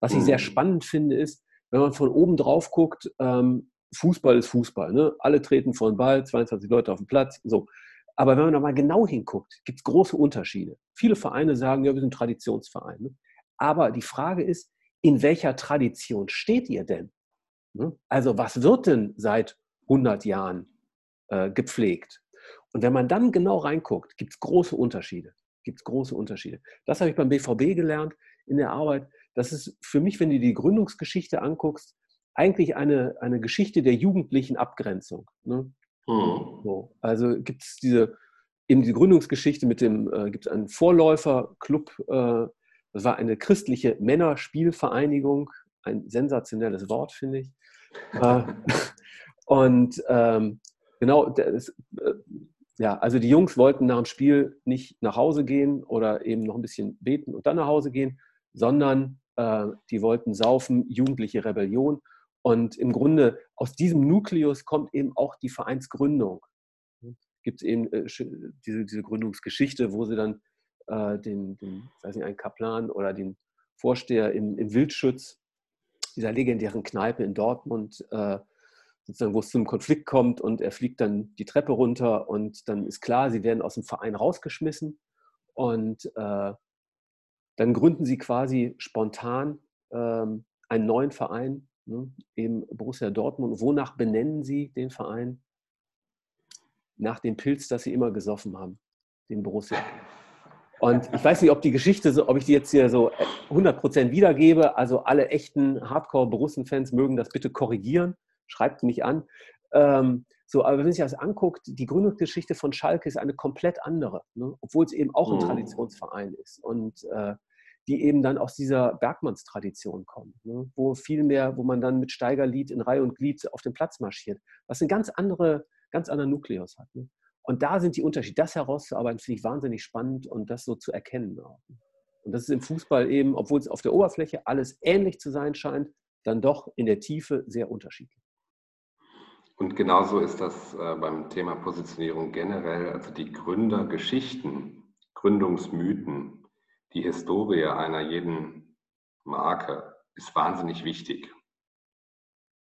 Was ich sehr mhm. spannend finde, ist, wenn man von oben drauf guckt, ähm, Fußball ist Fußball. Ne? Alle treten vor den Ball, 22 Leute auf dem Platz. So. Aber wenn man da mal genau hinguckt, gibt es große Unterschiede. Viele Vereine sagen, ja, wir sind Traditionsvereine. Ne? Aber die Frage ist, in welcher Tradition steht ihr denn? Ne? Also was wird denn seit 100 Jahren äh, gepflegt? Und wenn man dann genau reinguckt, gibt es große Unterschiede. Gibt es große Unterschiede. Das habe ich beim BVB gelernt in der Arbeit das ist für mich, wenn du die Gründungsgeschichte anguckst, eigentlich eine, eine Geschichte der jugendlichen Abgrenzung. Ne? Mhm. So, also gibt es diese, eben die Gründungsgeschichte mit dem, äh, gibt es einen Vorläuferclub, äh, das war eine christliche Männerspielvereinigung, ein sensationelles Wort, finde ich. äh, und ähm, genau, das, äh, ja, also die Jungs wollten nach dem Spiel nicht nach Hause gehen oder eben noch ein bisschen beten und dann nach Hause gehen, sondern äh, die wollten saufen, jugendliche Rebellion. Und im Grunde aus diesem Nukleus kommt eben auch die Vereinsgründung. Gibt es eben äh, diese, diese Gründungsgeschichte, wo sie dann äh, den, den weiß nicht, einen Kaplan oder den Vorsteher im, im Wildschutz dieser legendären Kneipe in Dortmund, äh, sozusagen, wo es zum Konflikt kommt und er fliegt dann die Treppe runter und dann ist klar, sie werden aus dem Verein rausgeschmissen und äh, dann gründen sie quasi spontan ähm, einen neuen Verein, ne, eben Borussia Dortmund. Wonach benennen sie den Verein? Nach dem Pilz, das sie immer gesoffen haben, den Borussia. Und ich weiß nicht, ob die Geschichte, ob ich die jetzt hier so 100% wiedergebe. Also alle echten Hardcore-Borussen-Fans mögen das bitte korrigieren. Schreibt mich an. Ähm, so, aber wenn man sich das anguckt, die Gründungsgeschichte von Schalke ist eine komplett andere, ne? obwohl es eben auch ein mhm. Traditionsverein ist. Und äh, die eben dann aus dieser Bergmannstradition kommen, ne? wo viel mehr, wo man dann mit Steigerlied in Reihe und Glied auf den Platz marschiert, was ein ganz andere, ganz anderen Nukleus hat. Ne? Und da sind die Unterschiede. Das herauszuarbeiten, finde ich wahnsinnig spannend und das so zu erkennen. Ne? Und das ist im Fußball eben, obwohl es auf der Oberfläche alles ähnlich zu sein scheint, dann doch in der Tiefe sehr unterschiedlich. Und genauso ist das äh, beim Thema Positionierung generell, also die Gründergeschichten, Gründungsmythen, die Historie einer jeden Marke ist wahnsinnig wichtig.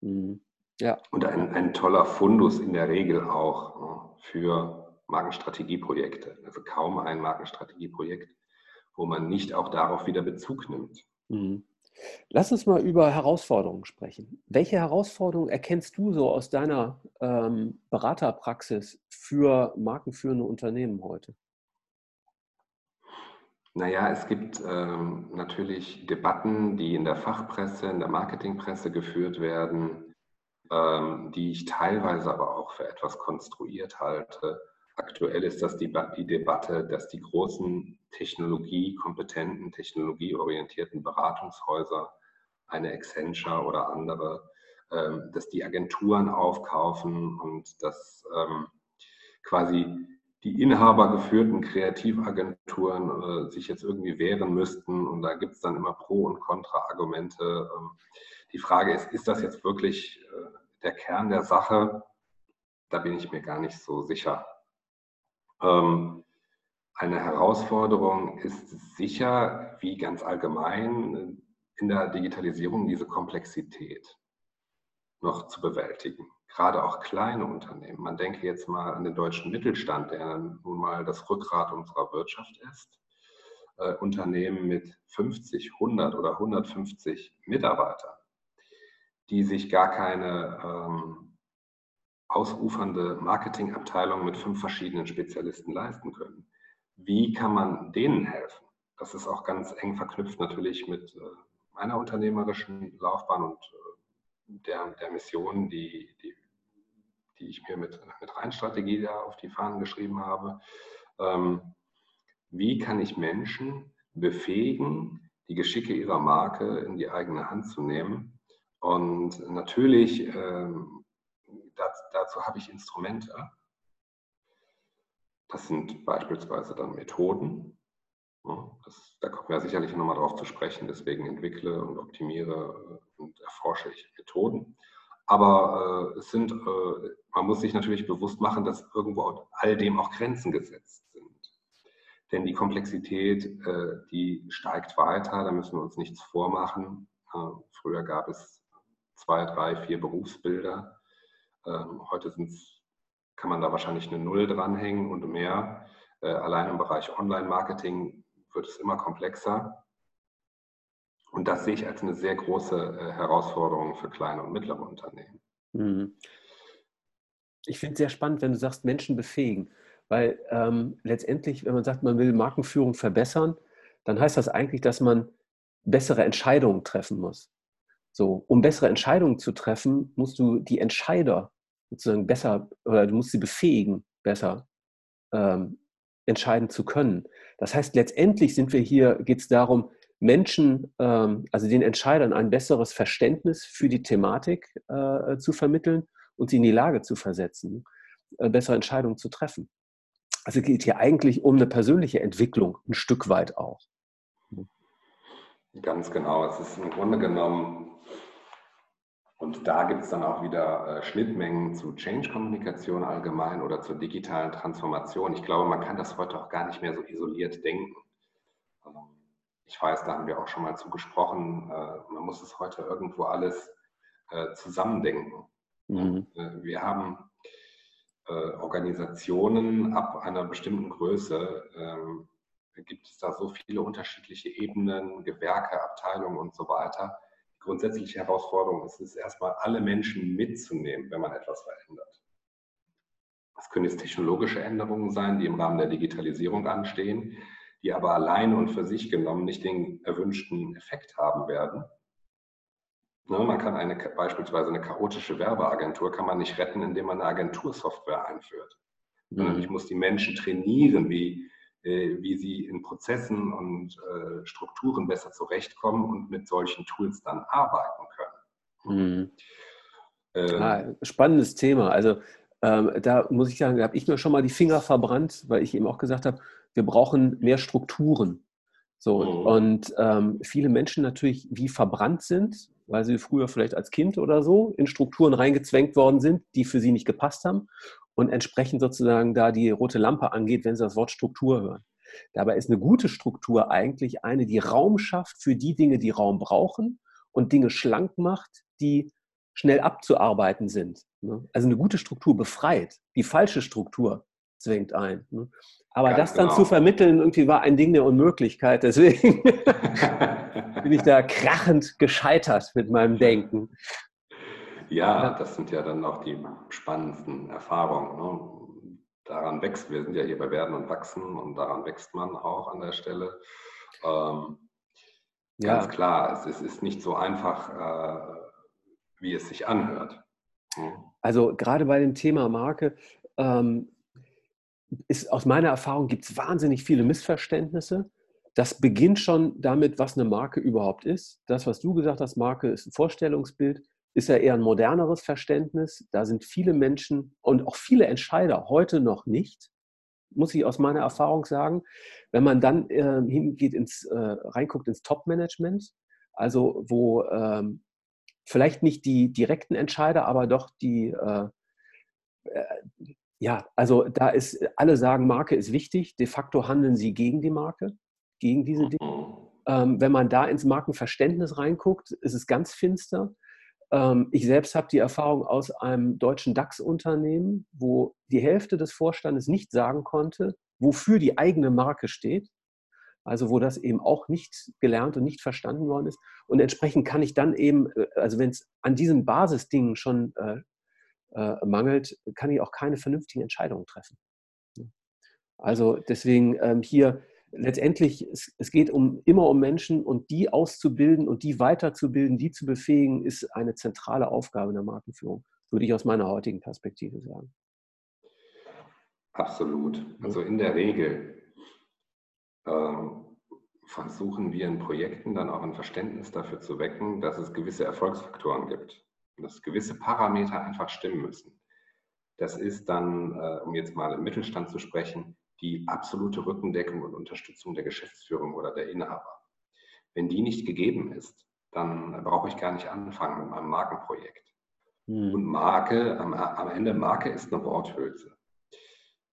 Mhm. Ja. Und ein, ein toller Fundus in der Regel auch für Markenstrategieprojekte, also kaum ein Markenstrategieprojekt, wo man nicht auch darauf wieder Bezug nimmt. Mhm. Lass uns mal über Herausforderungen sprechen. Welche Herausforderungen erkennst du so aus deiner ähm, Beraterpraxis für markenführende Unternehmen heute? Naja, es gibt ähm, natürlich Debatten, die in der Fachpresse, in der Marketingpresse geführt werden, ähm, die ich teilweise aber auch für etwas konstruiert halte. Aktuell ist das die, die Debatte, dass die großen technologiekompetenten, technologieorientierten Beratungshäuser, eine Accenture oder andere, ähm, dass die Agenturen aufkaufen und dass ähm, quasi die inhabergeführten Kreativagenturen äh, sich jetzt irgendwie wehren müssten. Und da gibt es dann immer Pro- und Kontra-Argumente. Ähm, die Frage ist, ist das jetzt wirklich äh, der Kern der Sache? Da bin ich mir gar nicht so sicher. Ähm, eine Herausforderung ist sicher, wie ganz allgemein in der Digitalisierung, diese Komplexität noch zu bewältigen. Gerade auch kleine Unternehmen. Man denke jetzt mal an den deutschen Mittelstand, der nun mal das Rückgrat unserer Wirtschaft ist. Äh, Unternehmen mit 50, 100 oder 150 Mitarbeitern, die sich gar keine ähm, ausufernde Marketingabteilung mit fünf verschiedenen Spezialisten leisten können. Wie kann man denen helfen? Das ist auch ganz eng verknüpft natürlich mit äh, meiner unternehmerischen Laufbahn und äh, der, der Mission, die, die, die ich mir mit, mit Rheinstrategie da auf die Fahnen geschrieben habe. Ähm, wie kann ich Menschen befähigen, die Geschicke ihrer Marke in die eigene Hand zu nehmen? Und natürlich ähm, dazu, dazu habe ich Instrumente. Das sind beispielsweise dann Methoden. Das, da kommen wir sicherlich nochmal drauf zu sprechen. Deswegen entwickle und optimiere und erforsche ich Methoden. Aber äh, es sind, äh, man muss sich natürlich bewusst machen, dass irgendwo all dem auch Grenzen gesetzt sind. Denn die Komplexität, äh, die steigt weiter, da müssen wir uns nichts vormachen. Äh, früher gab es zwei, drei, vier Berufsbilder. Ähm, heute kann man da wahrscheinlich eine Null dranhängen und mehr. Äh, allein im Bereich Online-Marketing wird es immer komplexer. Und das sehe ich als eine sehr große äh, Herausforderung für kleine und mittlere Unternehmen. Mhm. Ich finde es sehr spannend, wenn du sagst, Menschen befähigen. Weil ähm, letztendlich, wenn man sagt, man will Markenführung verbessern, dann heißt das eigentlich, dass man bessere Entscheidungen treffen muss. So, um bessere Entscheidungen zu treffen, musst du die Entscheider sozusagen besser oder du musst sie befähigen, besser ähm, entscheiden zu können. Das heißt, letztendlich sind wir hier, geht es darum, Menschen, ähm, also den Entscheidern ein besseres Verständnis für die Thematik äh, zu vermitteln und sie in die Lage zu versetzen, äh, bessere Entscheidungen zu treffen. Also geht hier eigentlich um eine persönliche Entwicklung, ein Stück weit auch. Ganz genau. Es ist im Grunde genommen und da gibt es dann auch wieder äh, Schnittmengen zu Change-Kommunikation allgemein oder zur digitalen Transformation. Ich glaube, man kann das heute auch gar nicht mehr so isoliert denken. Ähm, ich weiß, da haben wir auch schon mal zugesprochen, äh, man muss es heute irgendwo alles äh, zusammendenken. Mhm. Wir haben Organisationen ab einer bestimmten Größe, ähm, gibt es da so viele unterschiedliche Ebenen, Gewerke, Abteilungen und so weiter grundsätzliche Herausforderung ist es erstmal, alle Menschen mitzunehmen, wenn man etwas verändert. Das können jetzt technologische Änderungen sein, die im Rahmen der Digitalisierung anstehen, die aber alleine und für sich genommen nicht den erwünschten Effekt haben werden. Ne, man kann eine, beispielsweise eine chaotische Werbeagentur kann man nicht retten, indem man eine Agentursoftware einführt. Mhm. Ich muss die Menschen trainieren, wie, wie sie in Prozessen und äh, Strukturen besser zurechtkommen und mit solchen Tools dann arbeiten können. Mhm. Ähm, ah, spannendes Thema. Also ähm, da muss ich sagen, da habe ich mir schon mal die Finger verbrannt, weil ich eben auch gesagt habe, wir brauchen mehr Strukturen. So, mhm. und ähm, viele Menschen natürlich wie verbrannt sind, weil sie früher vielleicht als Kind oder so in Strukturen reingezwängt worden sind, die für sie nicht gepasst haben und entsprechend sozusagen da die rote Lampe angeht, wenn sie das Wort Struktur hören. Dabei ist eine gute Struktur eigentlich eine, die Raum schafft für die Dinge, die Raum brauchen und Dinge schlank macht, die schnell abzuarbeiten sind. Ne? Also eine gute Struktur befreit. Die falsche Struktur zwingt ein. Ne? Aber Ganz das dann genau. zu vermitteln, irgendwie war ein Ding der Unmöglichkeit. Deswegen bin ich da krachend gescheitert mit meinem Denken. Ja, das sind ja dann auch die spannendsten Erfahrungen. Ne? Daran wächst, wir sind ja hier bei Werden und Wachsen und daran wächst man auch an der Stelle. Ähm, ja. Ganz klar, es ist, ist nicht so einfach, äh, wie es sich anhört. Hm. Also gerade bei dem Thema Marke ähm, ist aus meiner Erfahrung gibt es wahnsinnig viele Missverständnisse. Das beginnt schon damit, was eine Marke überhaupt ist. Das, was du gesagt hast, Marke ist ein Vorstellungsbild, ist ja eher ein moderneres Verständnis. Da sind viele Menschen und auch viele Entscheider heute noch nicht, muss ich aus meiner Erfahrung sagen. Wenn man dann äh, hingeht ins, äh, reinguckt ins Top-Management, also wo ähm, vielleicht nicht die direkten Entscheider, aber doch die, äh, äh, ja, also da ist, alle sagen, Marke ist wichtig, de facto handeln sie gegen die Marke, gegen diese Dinge. Mhm. Ähm, wenn man da ins Markenverständnis reinguckt, ist es ganz finster. Ähm, ich selbst habe die Erfahrung aus einem deutschen DAX-Unternehmen, wo die Hälfte des Vorstandes nicht sagen konnte, wofür die eigene Marke steht. Also wo das eben auch nicht gelernt und nicht verstanden worden ist. Und entsprechend kann ich dann eben, äh, also wenn es an diesen Basisdingen schon äh, äh, mangelt, kann ich auch keine vernünftigen Entscheidungen treffen. Also deswegen ähm, hier letztendlich, es, es geht um, immer um Menschen und die auszubilden und die weiterzubilden, die zu befähigen, ist eine zentrale Aufgabe in der Markenführung, würde ich aus meiner heutigen Perspektive sagen. Absolut. Also in der Regel ähm, versuchen wir in Projekten dann auch ein Verständnis dafür zu wecken, dass es gewisse Erfolgsfaktoren gibt dass gewisse Parameter einfach stimmen müssen. Das ist dann, äh, um jetzt mal im Mittelstand zu sprechen, die absolute Rückendeckung und Unterstützung der Geschäftsführung oder der Inhaber. Wenn die nicht gegeben ist, dann brauche ich gar nicht anfangen mit meinem Markenprojekt. Hm. Und Marke, am, am, Ende Marke ist eine Worthülse,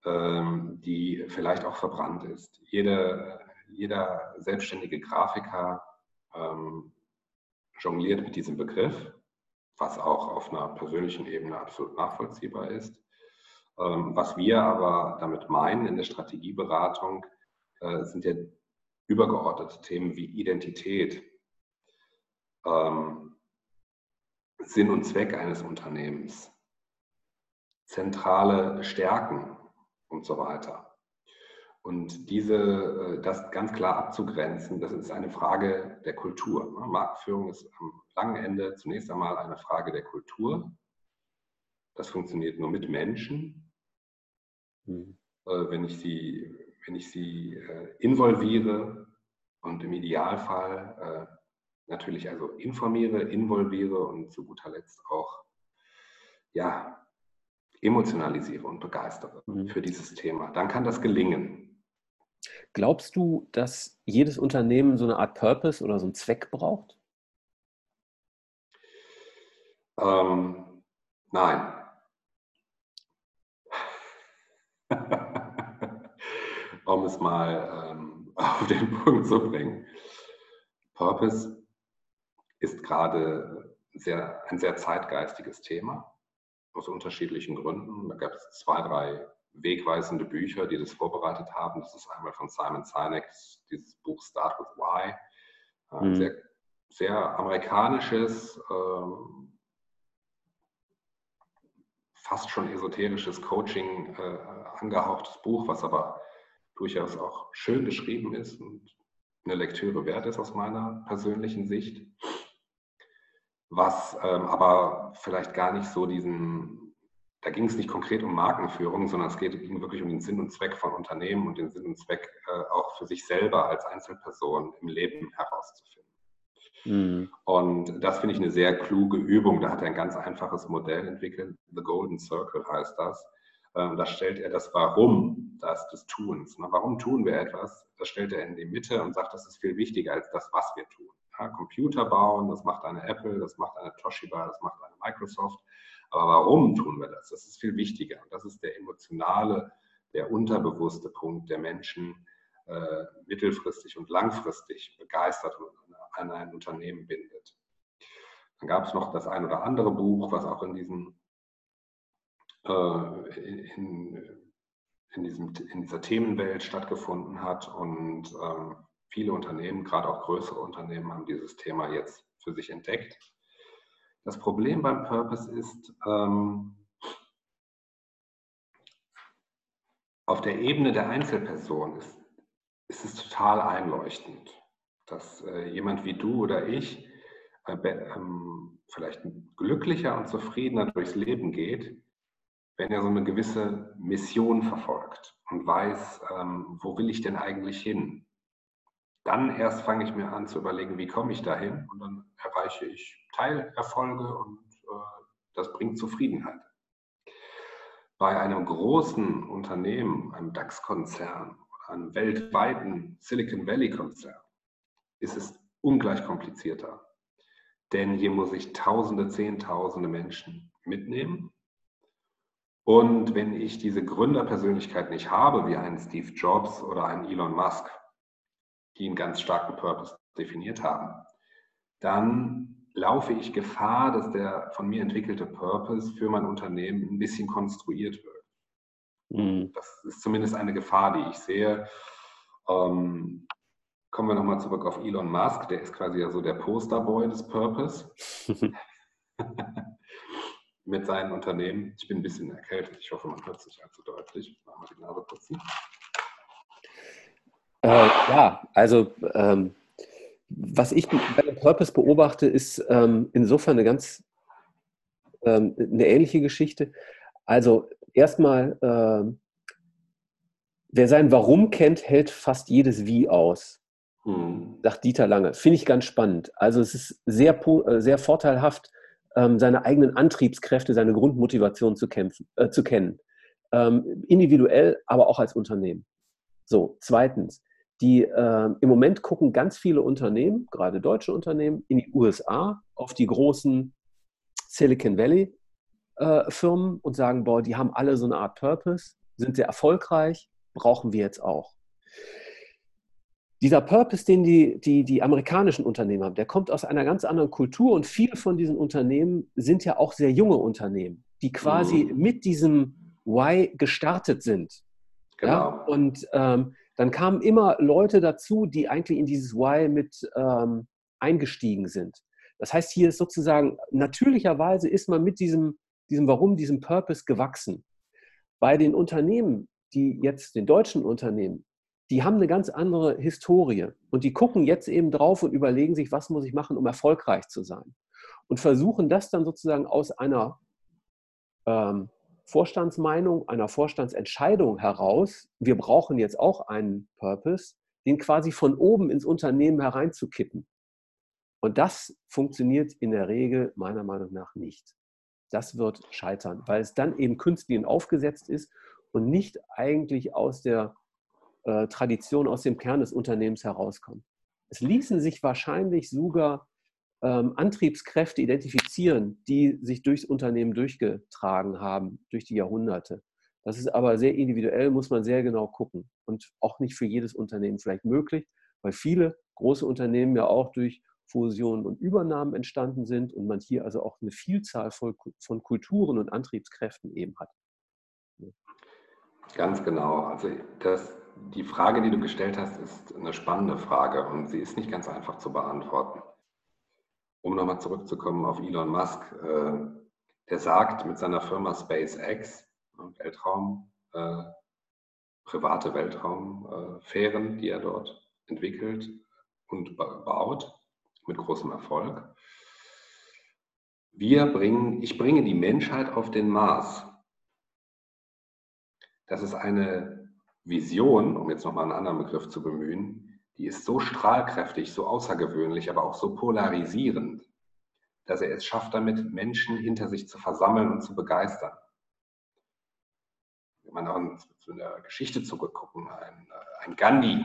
ähm, die vielleicht auch verbrannt ist. Jede, jeder selbstständige Grafiker ähm, jongliert mit diesem Begriff, was auch auf einer persönlichen Ebene absolut nachvollziehbar ist. Ähm, was wir aber damit meinen in der Strategieberatung, äh, sind ja übergeordnete Themen wie Identität, ähm, Sinn und Zweck eines Unternehmens, zentrale Stärken und so weiter. Und diese, äh, das ganz klar abzugrenzen, das ist eine Frage der Kultur. Ne? Marktführung ist am langen Ende zunächst einmal eine Frage der Kultur. Das funktioniert nur mit Menschen. Mhm. Wenn ich sie, wenn ich sie äh, involviere und im Idealfall äh, natürlich also informiere, involviere und zu guter Letzt auch ja, emotionalisiere und begeistere mhm. für dieses Thema, dann kann das gelingen. Glaubst du, dass jedes Unternehmen so eine Art Purpose oder so einen Zweck braucht? Ähm, nein. um es mal ähm, auf den Punkt zu bringen. Purpose ist gerade sehr, ein sehr zeitgeistiges Thema, aus unterschiedlichen Gründen. Da gab es zwei, drei wegweisende Bücher, die das vorbereitet haben. Das ist einmal von Simon Sinek, dieses Buch Start with Why. Ein mhm. sehr, sehr amerikanisches, ähm, fast schon esoterisches Coaching äh, angehauchtes Buch, was aber durchaus auch schön geschrieben ist und eine Lektüre wert ist aus meiner persönlichen Sicht. Was ähm, aber vielleicht gar nicht so diesen, da ging es nicht konkret um Markenführung, sondern es ging wirklich um den Sinn und Zweck von Unternehmen und den Sinn und Zweck äh, auch für sich selber als Einzelperson im Leben herauszufinden. Mhm. Und das finde ich eine sehr kluge Übung. Da hat er ein ganz einfaches Modell entwickelt. The Golden Circle heißt das. Ähm, da stellt er das Warum das des Tuns. Warum tun wir etwas? Das stellt er in die Mitte und sagt, das ist viel wichtiger als das, was wir tun. Ja, Computer bauen, das macht eine Apple, das macht eine Toshiba, das macht eine Microsoft. Aber warum tun wir das? Das ist viel wichtiger. Und das ist der emotionale, der unterbewusste Punkt der Menschen, äh, mittelfristig und langfristig begeistert an ein Unternehmen bindet. Dann gab es noch das ein oder andere Buch, was auch in diesem äh, in, in, diesem, in dieser Themenwelt stattgefunden hat und ähm, viele Unternehmen, gerade auch größere Unternehmen, haben dieses Thema jetzt für sich entdeckt. Das Problem beim Purpose ist, ähm, auf der Ebene der Einzelperson ist, ist es total einleuchtend, dass äh, jemand wie du oder ich äh, ähm, vielleicht glücklicher und zufriedener durchs Leben geht, wenn er so eine gewisse Mission verfolgt und weiß, ähm, wo will ich denn eigentlich hin? Dann erst fange ich mir an zu überlegen, wie komme ich dahin und dann erreiche ich Teilerfolge und äh, das bringt Zufriedenheit. Bei einem großen Unternehmen, einem DAX-Konzern, einem weltweiten Silicon Valley-Konzern, ist es ungleich komplizierter. Denn hier muss ich Tausende, Zehntausende Menschen mitnehmen. Und wenn ich diese Gründerpersönlichkeit nicht habe, wie einen Steve Jobs oder einen Elon Musk, die einen ganz starken Purpose definiert haben, dann laufe ich Gefahr, dass der von mir entwickelte Purpose für mein Unternehmen ein bisschen konstruiert wird. Mhm. Das ist zumindest eine Gefahr, die ich sehe. Ähm, kommen wir nochmal zurück auf Elon Musk, der ist quasi ja so der Posterboy des Purpose. Mit seinen Unternehmen. Ich bin ein bisschen erkältet. Ich hoffe, man hört es nicht allzu deutlich. Mal die Nase putzen. Äh, ja, also ähm, was ich bei dem Purpose beobachte, ist ähm, insofern eine ganz ähm, eine ähnliche Geschichte. Also erstmal, äh, wer sein Warum kennt, hält fast jedes Wie aus. Mhm. Sagt Dieter Lange. Finde ich ganz spannend. Also es ist sehr, äh, sehr vorteilhaft, ähm, seine eigenen Antriebskräfte, seine Grundmotivation zu, kämpfen, äh, zu kennen. Ähm, individuell, aber auch als Unternehmen. So, zweitens, die äh, im Moment gucken ganz viele Unternehmen, gerade deutsche Unternehmen, in die USA auf die großen Silicon Valley äh, Firmen und sagen, boah, die haben alle so eine Art Purpose, sind sehr erfolgreich, brauchen wir jetzt auch. Dieser Purpose, den die, die, die amerikanischen Unternehmen haben, der kommt aus einer ganz anderen Kultur und viele von diesen Unternehmen sind ja auch sehr junge Unternehmen, die quasi mhm. mit diesem Why gestartet sind. Genau. Ja? Und ähm, dann kamen immer Leute dazu, die eigentlich in dieses Why mit ähm, eingestiegen sind. Das heißt, hier ist sozusagen, natürlicherweise ist man mit diesem, diesem Warum, diesem Purpose gewachsen. Bei den Unternehmen, die jetzt, den deutschen Unternehmen, die haben eine ganz andere Historie und die gucken jetzt eben drauf und überlegen sich, was muss ich machen, um erfolgreich zu sein. Und versuchen das dann sozusagen aus einer ähm, Vorstandsmeinung, einer Vorstandsentscheidung heraus, wir brauchen jetzt auch einen Purpose, den quasi von oben ins Unternehmen hereinzukippen. Und das funktioniert in der Regel meiner Meinung nach nicht. Das wird scheitern, weil es dann eben künstlich aufgesetzt ist und nicht eigentlich aus der äh, Tradition, aus dem Kern des Unternehmens herauskommt. Es ließen sich wahrscheinlich sogar ähm, Antriebskräfte identifizieren, die sich durchs Unternehmen durchgetragen haben, durch die Jahrhunderte. Das ist aber sehr individuell, muss man sehr genau gucken und auch nicht für jedes Unternehmen vielleicht möglich, weil viele große Unternehmen ja auch durch Fusionen und Übernahmen entstanden sind und man hier also auch eine Vielzahl von, Kulturen und Antriebskräften eben hat. Ganz genau. Also das, die Frage, die du gestellt hast, ist eine spannende Frage und sie ist nicht ganz einfach zu beantworten um nochmal zurückzukommen auf Elon Musk, äh, der sagt mit seiner Firma SpaceX, ne, Weltraum, äh, private Weltraumfähren, die er dort entwickelt und baut, mit großem Erfolg. Wir bringen, ich bringe die Menschheit auf den Mars. Das ist eine Vision, um jetzt nochmal einen anderen Begriff zu bemühen, die ist so strahlkräftig, so außergewöhnlich, aber auch so polarisierend, dass er es schafft, damit Menschen hinter sich zu versammeln und zu begeistern. Wenn man auch zu der Geschichte zurückgucken, ein, ein Gandhi,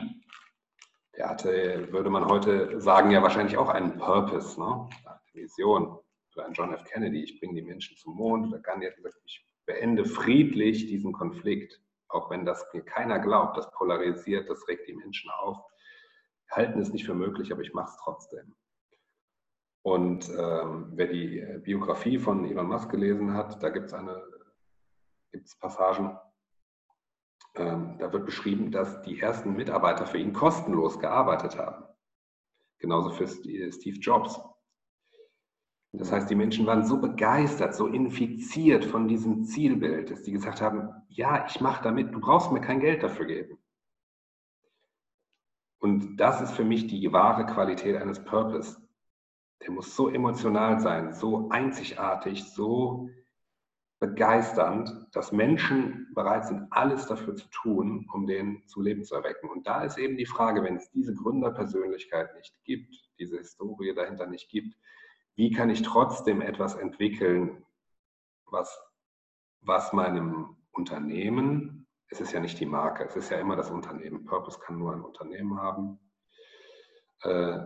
der hatte, würde man heute sagen, ja wahrscheinlich auch einen Purpose, ne? eine Vision. Oder ein John F. Kennedy, ich bringe die Menschen zum Mond. Oder Gandhi hat gesagt, ich beende friedlich diesen Konflikt. Auch wenn das mir keiner glaubt, das polarisiert, das regt die Menschen auf halten es nicht für möglich, aber ich mache es trotzdem. Und ähm, wer die Biografie von Elon Musk gelesen hat, da gibt es eine, gibt's Passagen, ähm, da wird beschrieben, dass die ersten Mitarbeiter für ihn kostenlos gearbeitet haben. Genauso für Steve Jobs. Das heißt, die Menschen waren so begeistert, so infiziert von diesem Zielbild, dass die gesagt haben, ja, ich mache damit, du brauchst mir kein Geld dafür geben. Und das ist für mich die wahre Qualität eines Purpose. Der muss so emotional sein, so einzigartig, so begeisternd, dass Menschen bereit sind, alles dafür zu tun, um den zu Leben zu erwecken. Und da ist eben die Frage, wenn es diese Gründerpersönlichkeit nicht gibt, diese Historie dahinter nicht gibt, wie kann ich trotzdem etwas entwickeln, was, was meinem Unternehmen, es ist ja nicht die Marke, es ist ja immer das Unternehmen, Purpose kann nur ein Unternehmen haben, äh,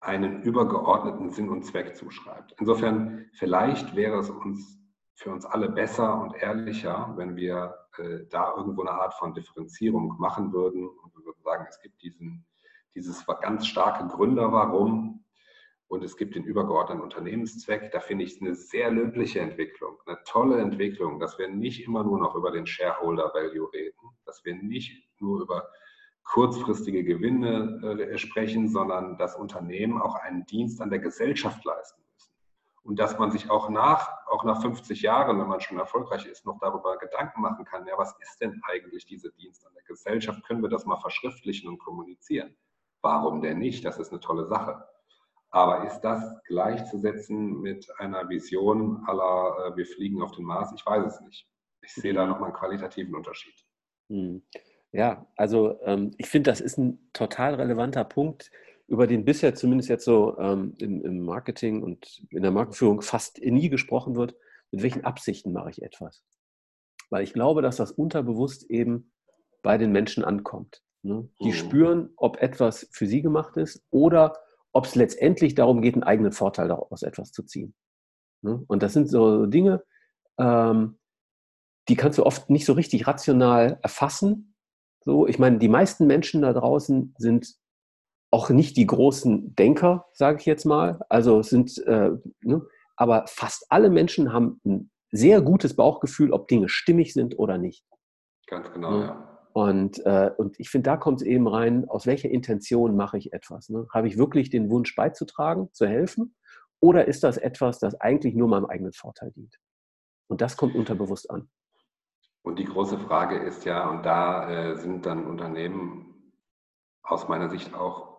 einen übergeordneten Sinn und Zweck zuschreibt. Insofern, vielleicht wäre es uns für uns alle besser und ehrlicher, wenn wir äh, da irgendwo eine Art von Differenzierung machen würden und wir würden sagen, es gibt diesen, dieses ganz starke Gründer-Warum und es gibt den übergeordneten Unternehmenszweck. Da finde ich es eine sehr löbliche Entwicklung, eine tolle Entwicklung, dass wir nicht immer nur noch über den Shareholder Value reden, dass wir nicht nur über kurzfristige Gewinne äh, sprechen, sondern das Unternehmen auch einen Dienst an der Gesellschaft leisten und dass man sich auch nach, auch nach 50 Jahren, wenn man schon erfolgreich ist, noch darüber Gedanken machen kann, ja, was ist denn eigentlich dieser Dienst an der Gesellschaft? Können wir das mal verschriftlichen und kommunizieren? Warum denn nicht? Das ist eine tolle Sache. Aber ist das gleichzusetzen mit einer Vision aller, äh, wir fliegen auf den Mars? Ich weiß es nicht. Ich sehe da nochmal einen qualitativen Unterschied. Hm. Ja, also ähm, ich finde, das ist ein total relevanter Punkt, über den bisher zumindest jetzt so ähm, im, im, Marketing und in der Markenführung fast nie gesprochen wird, mit welchen Absichten mache ich etwas. Weil ich glaube, dass das unterbewusst eben bei den Menschen ankommt. Ne? Die mhm. spüren, ob etwas für sie gemacht ist oder ob es letztendlich darum geht, einen eigenen Vorteil daraus etwas zu ziehen. Ne? Und das sind so Dinge, ähm, die kannst du oft nicht so richtig rational erfassen. So, ich meine, die meisten Menschen da draußen sind auch nicht die großen Denker, sage ich jetzt mal. Also sind, äh, ne? aber fast alle Menschen haben ein sehr gutes Bauchgefühl, ob Dinge stimmig sind oder nicht. Ganz genau, ja. ja. Und, äh, und ich finde, da kommt es eben rein, aus welcher Intention mache ich etwas? Ne? Habe ich wirklich den Wunsch beizutragen, zu helfen? Oder ist das etwas, das eigentlich nur meinem eigenen Vorteil dient? Und das kommt unterbewusst an. Und die große Frage ist ja, und da äh, sind dann Unternehmen aus meiner Sicht auch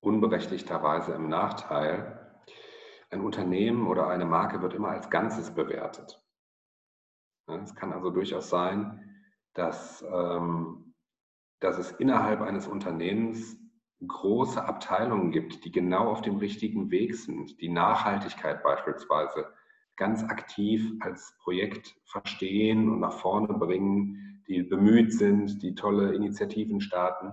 unberechtigterweise im Nachteil. Ein Unternehmen oder eine Marke wird immer als Ganzes bewertet. Es kann also durchaus sein, dass, ähm, dass es innerhalb eines Unternehmens große Abteilungen gibt, die genau auf dem richtigen Weg sind, die Nachhaltigkeit beispielsweise ganz aktiv als Projekt verstehen und nach vorne bringen, die bemüht sind, die tolle Initiativen starten.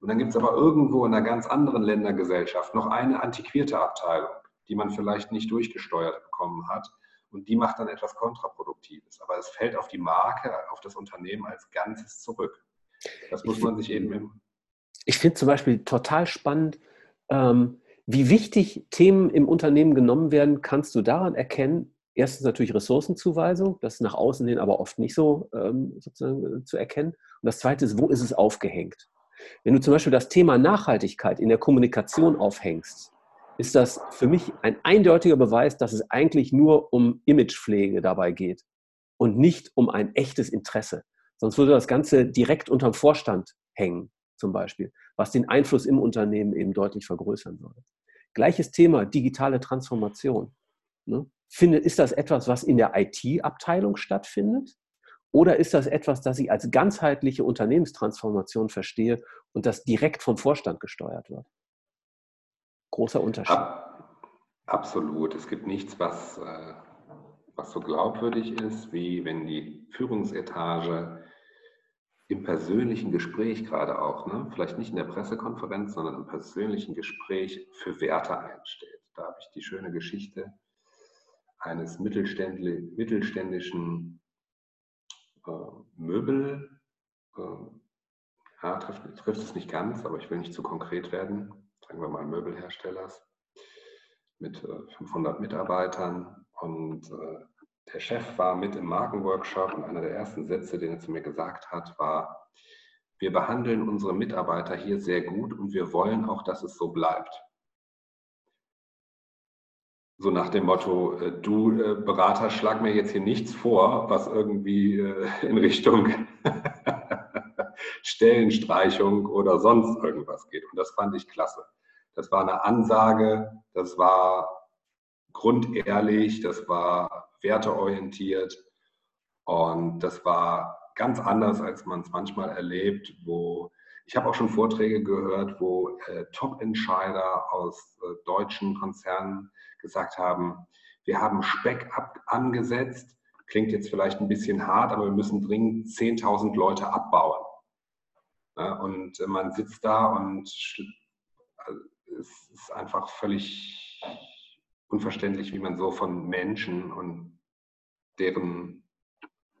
Und dann gibt es aber irgendwo in einer ganz anderen Ländergesellschaft noch eine antiquierte Abteilung, die man vielleicht nicht durchgesteuert bekommen hat. Und die macht dann etwas Kontraproduktives. Aber es fällt auf die Marke, auf das Unternehmen als Ganzes zurück. Das muss man sich eben im. Ich finde zum Beispiel total spannend, ähm, wie wichtig Themen im Unternehmen genommen werden, kannst du daran erkennen, erstens natürlich Ressourcenzuweisung, das ist nach außen hin aber oft nicht so ähm, sozusagen äh, zu erkennen. Und das zweite ist, wo ist es aufgehängt? Wenn du zum Beispiel das Thema Nachhaltigkeit in der Kommunikation aufhängst, ist das für mich ein eindeutiger Beweis, dass es eigentlich nur um Imagepflege dabei geht und nicht um ein echtes Interesse. Sonst würde das Ganze direkt unterm Vorstand hängen, zum Beispiel, was den Einfluss im Unternehmen eben deutlich vergrößern würde. Gleiches Thema, digitale Transformation. Ne? Finde, ist das etwas, was in der IT-Abteilung stattfindet? Oder ist das etwas, das ich als ganzheitliche Unternehmenstransformation verstehe und das direkt vom Vorstand gesteuert wird? Großer Unterschied. absolut. Es gibt nichts, was, äh, was so glaubwürdig ist, wie wenn die Führungsetage im persönlichen Gespräch gerade auch, ne? vielleicht nicht in der Pressekonferenz, sondern im persönlichen Gespräch für Werte einsteht. Da habe ich die schöne Geschichte eines mittelständischen äh, Möbel, äh, ja, trifft, trifft es nicht ganz, aber ich will nicht zu konkret werden, sagen wir mal Möbelherstellers mit 500 äh, Mitarbeitern und der Chef war mit im Markenworkshop und einer der ersten Sätze, den er zu mir gesagt hat, war, wir behandeln unsere Mitarbeiter hier sehr gut und wir wollen auch, dass es so bleibt. So nach dem Motto, äh, du äh, Berater, schlag mir jetzt hier nichts vor, was irgendwie äh, in Richtung Stellenstreichung oder sonst irgendwas geht. Und das fand ich klasse. Das war eine Ansage, das war grundehrlich, das war werteorientiert und das war ganz anders, als man es manchmal erlebt, wo ich habe auch schon Vorträge gehört, wo äh, Top-Entscheider aus äh, deutschen Konzernen gesagt haben, wir haben Speck ab angesetzt, klingt jetzt vielleicht ein bisschen hart, aber wir müssen dringend 10.000 Leute abbauen. Ja, und man sitzt da und es ist einfach völlig unverständlich, wie man so von Menschen und deren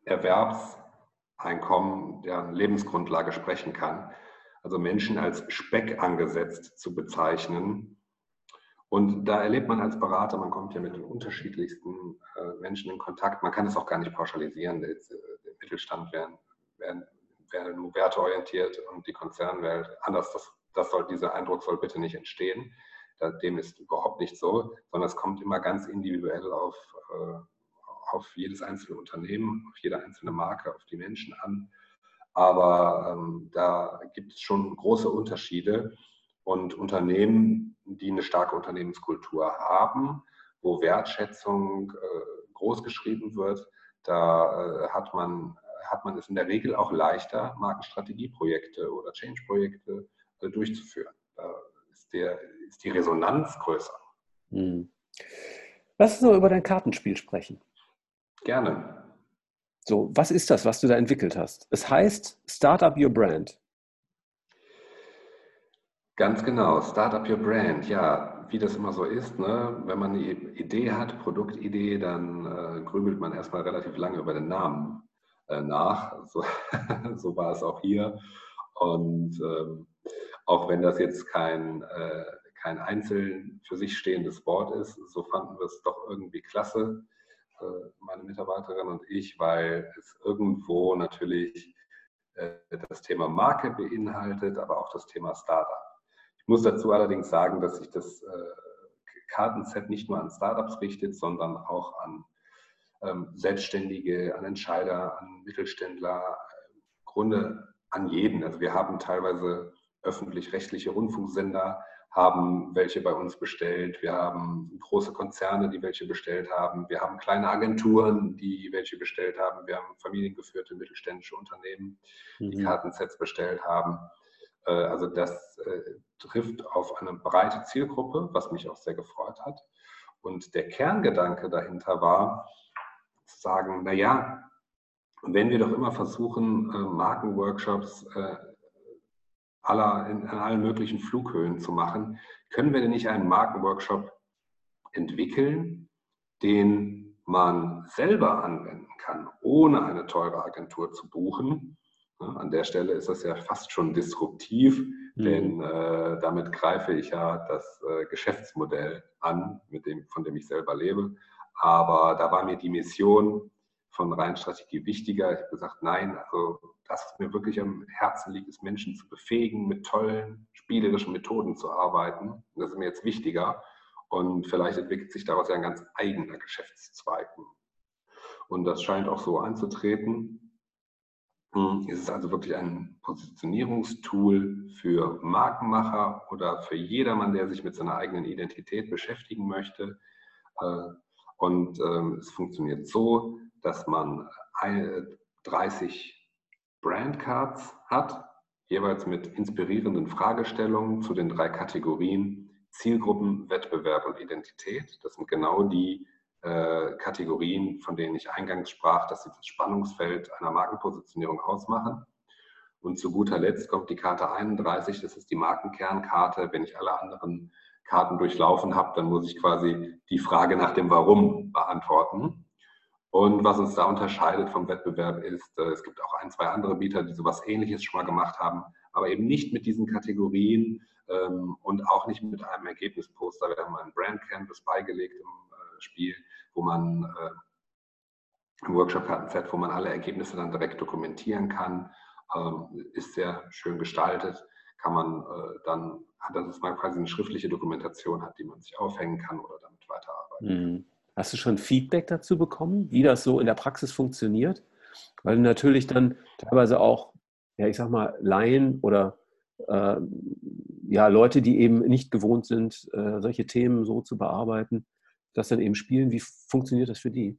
Erwerbseinkommen, deren Lebensgrundlage sprechen kann. Also Menschen als Speck angesetzt zu bezeichnen, und da erlebt man als Berater, man kommt ja mit den unterschiedlichsten äh, Menschen in Kontakt. Man kann es auch gar nicht pauschalisieren. Der, der Mittelstand wäre wär, nur werteorientiert und die Konzernwelt anders. Das, das soll, dieser Eindruck soll bitte nicht entstehen. Dem ist überhaupt nicht so, sondern es kommt immer ganz individuell auf, äh, auf jedes einzelne Unternehmen, auf jede einzelne Marke, auf die Menschen an. Aber ähm, da gibt es schon große Unterschiede. Und Unternehmen, die eine starke Unternehmenskultur haben, wo Wertschätzung äh, groß geschrieben wird, da äh, hat, man, hat man es in der Regel auch leichter, Markenstrategieprojekte oder Change-Projekte durchzuführen. Da ist, der, ist die Resonanz größer. Hm. Lass uns noch über dein Kartenspiel sprechen. Gerne. So, was ist das, was du da entwickelt hast? Es heißt Startup Your Brand. Ganz genau, Startup Your Brand. Ja, wie das immer so ist, ne? wenn man eine Idee hat, Produktidee, dann äh, grübelt man erstmal relativ lange über den Namen äh, nach. So, so, war es auch hier. Und ähm, auch wenn das jetzt kein, äh, kein einzeln für sich stehendes Wort ist, so fanden wir es doch irgendwie klasse, äh, meine Mitarbeiterin und ich, weil es irgendwo natürlich äh, das Thema Marke beinhaltet, aber auch das Thema Startup. Ich muss dazu allerdings sagen, dass sich das äh, Kartenset nicht nur an Startups richtet, sondern auch an ähm, Selbstständige, an Entscheider, an Mittelständler, im Grunde an jeden. Also wir haben teilweise öffentlich-rechtliche Rundfunksender, haben welche bei uns bestellt. Wir haben große Konzerne, die welche bestellt haben. Wir haben kleine Agenturen, die welche bestellt haben. Wir haben familiengeführte mittelständische Unternehmen, die mhm. Kartensets bestellt haben. Äh, also das äh, trifft auf eine breite Zielgruppe, was mich auch sehr gefreut hat. Und der Kerngedanke dahinter war, zu sagen, naja, wenn wir doch immer versuchen, äh, Markenworkshops aller, in, in allen möglichen Flughöhen zu machen, können wir denn nicht einen Markenworkshop entwickeln, den man selber anwenden kann, ohne eine teure Agentur zu buchen an der Stelle ist das ja fast schon disruptiv, mhm. denn äh, damit greife ich ja das äh, Geschäftsmodell an, mit dem, von dem ich selber lebe. Aber da war mir die Mission von Rheinstrategie wichtiger. Ich habe gesagt, nein, also das, was mir wirklich am Herzen liegt, ist Menschen zu befähigen, mit tollen, spielerischen Methoden zu arbeiten. Das ist mir jetzt wichtiger. Und vielleicht entwickelt sich daraus ja ein ganz eigener Geschäftszweig. Und das scheint auch so einzutreten. Hm, es ist also wirklich ein Positionierungstool für Markenmacher oder für jedermann, der sich mit seiner eigenen Identität beschäftigen möchte. Äh, und ähm, es funktioniert so, dass man 30 Brandcards hat, jeweils mit inspirierenden Fragestellungen zu den drei Kategorien Zielgruppen, Wettbewerb und Identität. Das sind genau die äh, Kategorien, von denen ich eingangs sprach, dass sie das Spannungsfeld einer Markenpositionierung ausmachen. Und zu guter Letzt kommt die Karte 31, das ist die Markenkernkarte. Wenn ich alle anderen Karten durchlaufen habe, dann muss ich quasi die Frage nach dem Warum beantworten. Und was uns da unterscheidet vom Wettbewerb ist, äh, es gibt auch ein, zwei andere Bieter, die sowas ähnliches schon mal gemacht haben, aber eben nicht mit diesen Kategorien ähm, und auch nicht mit einem Ergebnisposter. Wir haben einen Brand Canvas beigelegt im Spiel, wo man äh, ein Workshop-Kartenset, wo man alle Ergebnisse dann direkt dokumentieren kann. Ähm, ist sehr schön gestaltet. Kann man äh, dann, dass man quasi eine schriftliche Dokumentation hat, die man sich aufhängen kann oder damit weiterarbeiten. Mhm. Hast du schon Feedback dazu bekommen, wie das so in der Praxis funktioniert? Weil natürlich dann teilweise auch, ja, ich sag mal, Laien oder äh, ja, Leute, die eben nicht gewohnt sind, äh, solche Themen so zu bearbeiten, das dann eben spielen. Wie funktioniert das für die?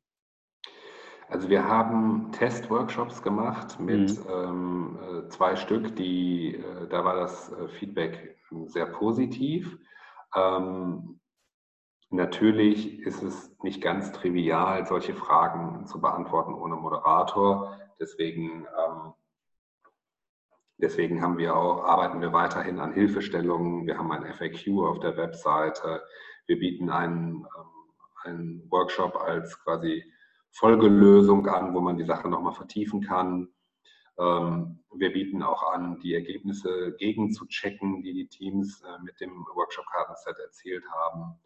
Also wir haben Testworkshops gemacht mit mhm. ähm, äh, zwei Stück, die, äh, da war das äh, Feedback sehr positiv. Ähm, natürlich ist es nicht ganz trivial, solche Fragen zu beantworten ohne Moderator. Deswegen, ähm, deswegen haben wir auch, arbeiten wir weiterhin an Hilfestellungen. Wir haben ein FAQ auf der Webseite. Wir bieten einen, ähm, einen Workshop als quasi Folgelösung an, wo man die Sache nochmal vertiefen kann. Ähm, wir bieten auch an, die Ergebnisse gegen zu checken, die die Teams äh, mit dem Workshop-Kartenset erzielt haben.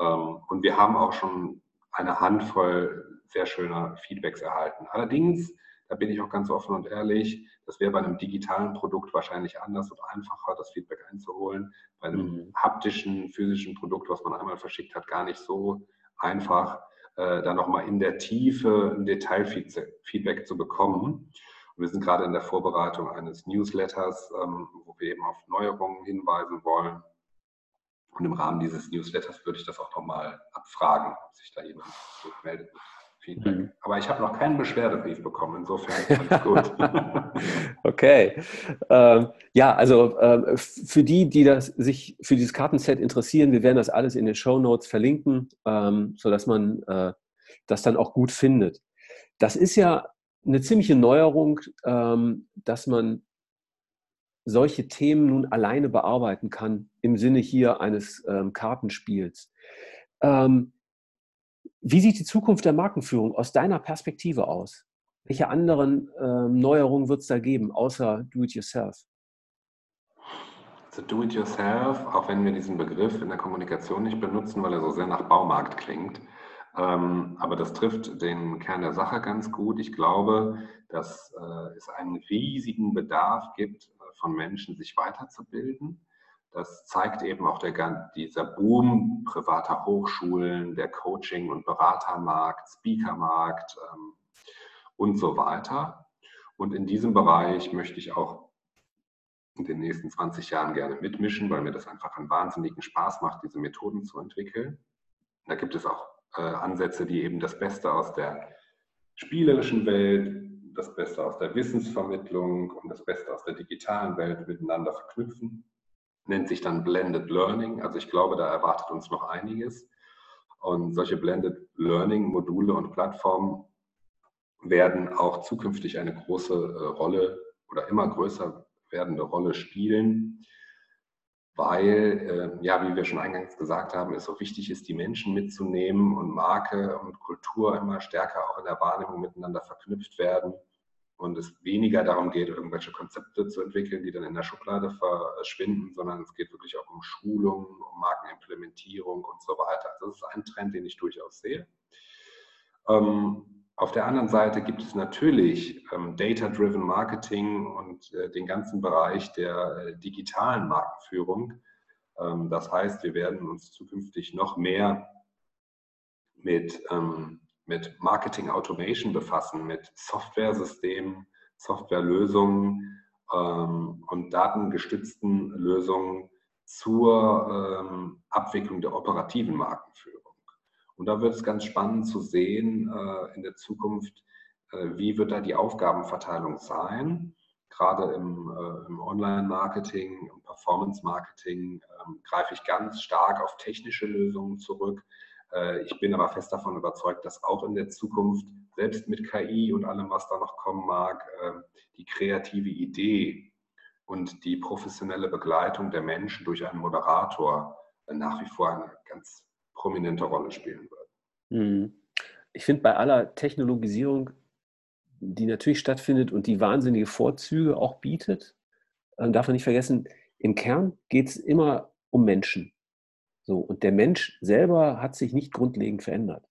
Ähm, und wir haben auch schon eine Handvoll sehr schöner Feedbacks erhalten. Allerdings, da bin ich auch ganz offen und ehrlich, das wäre bei einem digitalen Produkt wahrscheinlich anders und einfacher, das Feedback einzuholen. Bei einem mhm. haptischen, physischen Produkt, was man einmal verschickt hat, gar nicht so einfach äh, da nochmal in der Tiefe ein Detailfeedback zu bekommen. Und wir sind gerade in der Vorbereitung eines Newsletters, ähm, wo wir eben auf Neuerungen hinweisen wollen. Und im Rahmen dieses Newsletters würde ich das auch nochmal abfragen, ob sich da jemand meldet Feedback. Mhm. Aber ich habe noch keinen Beschwerdebrief bekommen, insofern ist alles gut. okay. Ähm, ja, also äh, für die, die das, sich für dieses Kartenset interessieren, wir werden das alles in den Show Notes verlinken, ähm, sodass man äh, das dann auch gut findet. Das ist ja eine ziemliche Neuerung, ähm, dass man solche Themen nun alleine bearbeiten kann, im Sinne hier eines ähm, Kartenspiels. Ähm, wie sieht die Zukunft der Markenführung aus deiner Perspektive aus? Welche anderen äh, Neuerungen wird es da geben, außer Do-it-yourself? Also Do-it-yourself, auch wenn wir diesen Begriff in der Kommunikation nicht benutzen, weil er so sehr nach Baumarkt klingt, ähm, aber das trifft den Kern der Sache ganz gut. Ich glaube, dass äh, es einen riesigen Bedarf gibt, von Menschen sich weiterzubilden das zeigt eben auch der, dieser Boom privater Hochschulen, der Coaching- und Beratermarkt, Speakermarkt ähm, und so weiter. Und in diesem Bereich möchte ich auch in den nächsten 20 Jahren gerne mitmischen, weil mir das einfach einen wahnsinnigen Spaß macht, diese Methoden zu entwickeln. Da gibt es auch äh, Ansätze, die eben das Beste aus der spielerischen Welt, das Beste aus der Wissensvermittlung und das Beste aus der digitalen Welt miteinander verknüpfen nennt sich dann Blended Learning. Also ich glaube, da erwartet uns noch einiges. Und solche Blended Learning Module und Plattformen werden auch zukünftig eine große äh, Rolle oder immer größer werdende Rolle spielen, weil, äh, ja, wie wir schon eingangs gesagt haben, es so wichtig ist, die Menschen mitzunehmen und Marke und Kultur immer stärker auch in der Wahrnehmung miteinander verknüpft werden und es weniger darum geht, irgendwelche Konzepte zu entwickeln, die dann in der Schublade verschwinden, sondern es geht wirklich auch um Schulung, um Markenimplementierung und so weiter. Also das ist ein Trend, den ich durchaus sehe. Ähm, auf der anderen Seite gibt es natürlich ähm, Data-Driven Marketing und äh, den ganzen Bereich der äh, digitalen Markenführung. Ähm, das heißt, wir werden uns zukünftig noch mehr mit ähm, mit Marketing Automation befassen, mit Softwaresystemen, Softwarelösungen ähm, und datengestützten Lösungen zur ähm, Abwicklung der operativen Markenführung. Und da wird es ganz spannend zu sehen äh, in der Zukunft, äh, wie wird da die Aufgabenverteilung sein. Gerade im, äh, im Online-Marketing, im Performance-Marketing ähm, greife ich ganz stark auf technische Lösungen zurück äh, ich bin aber fest davon überzeugt, dass auch in der Zukunft, selbst mit KI und allem, was da noch kommen mag, ähm, die kreative Idee und die professionelle Begleitung der Menschen durch einen Moderator äh, nach wie vor eine ganz prominente Rolle spielen wird. Mhm. Ich finde, bei aller Technologisierung, die natürlich stattfindet und die wahnsinnige Vorzüge auch bietet, äh, darf man nicht vergessen, im Kern geht es immer um Menschen. So, und der Mensch selber hat sich nicht grundlegend verändert.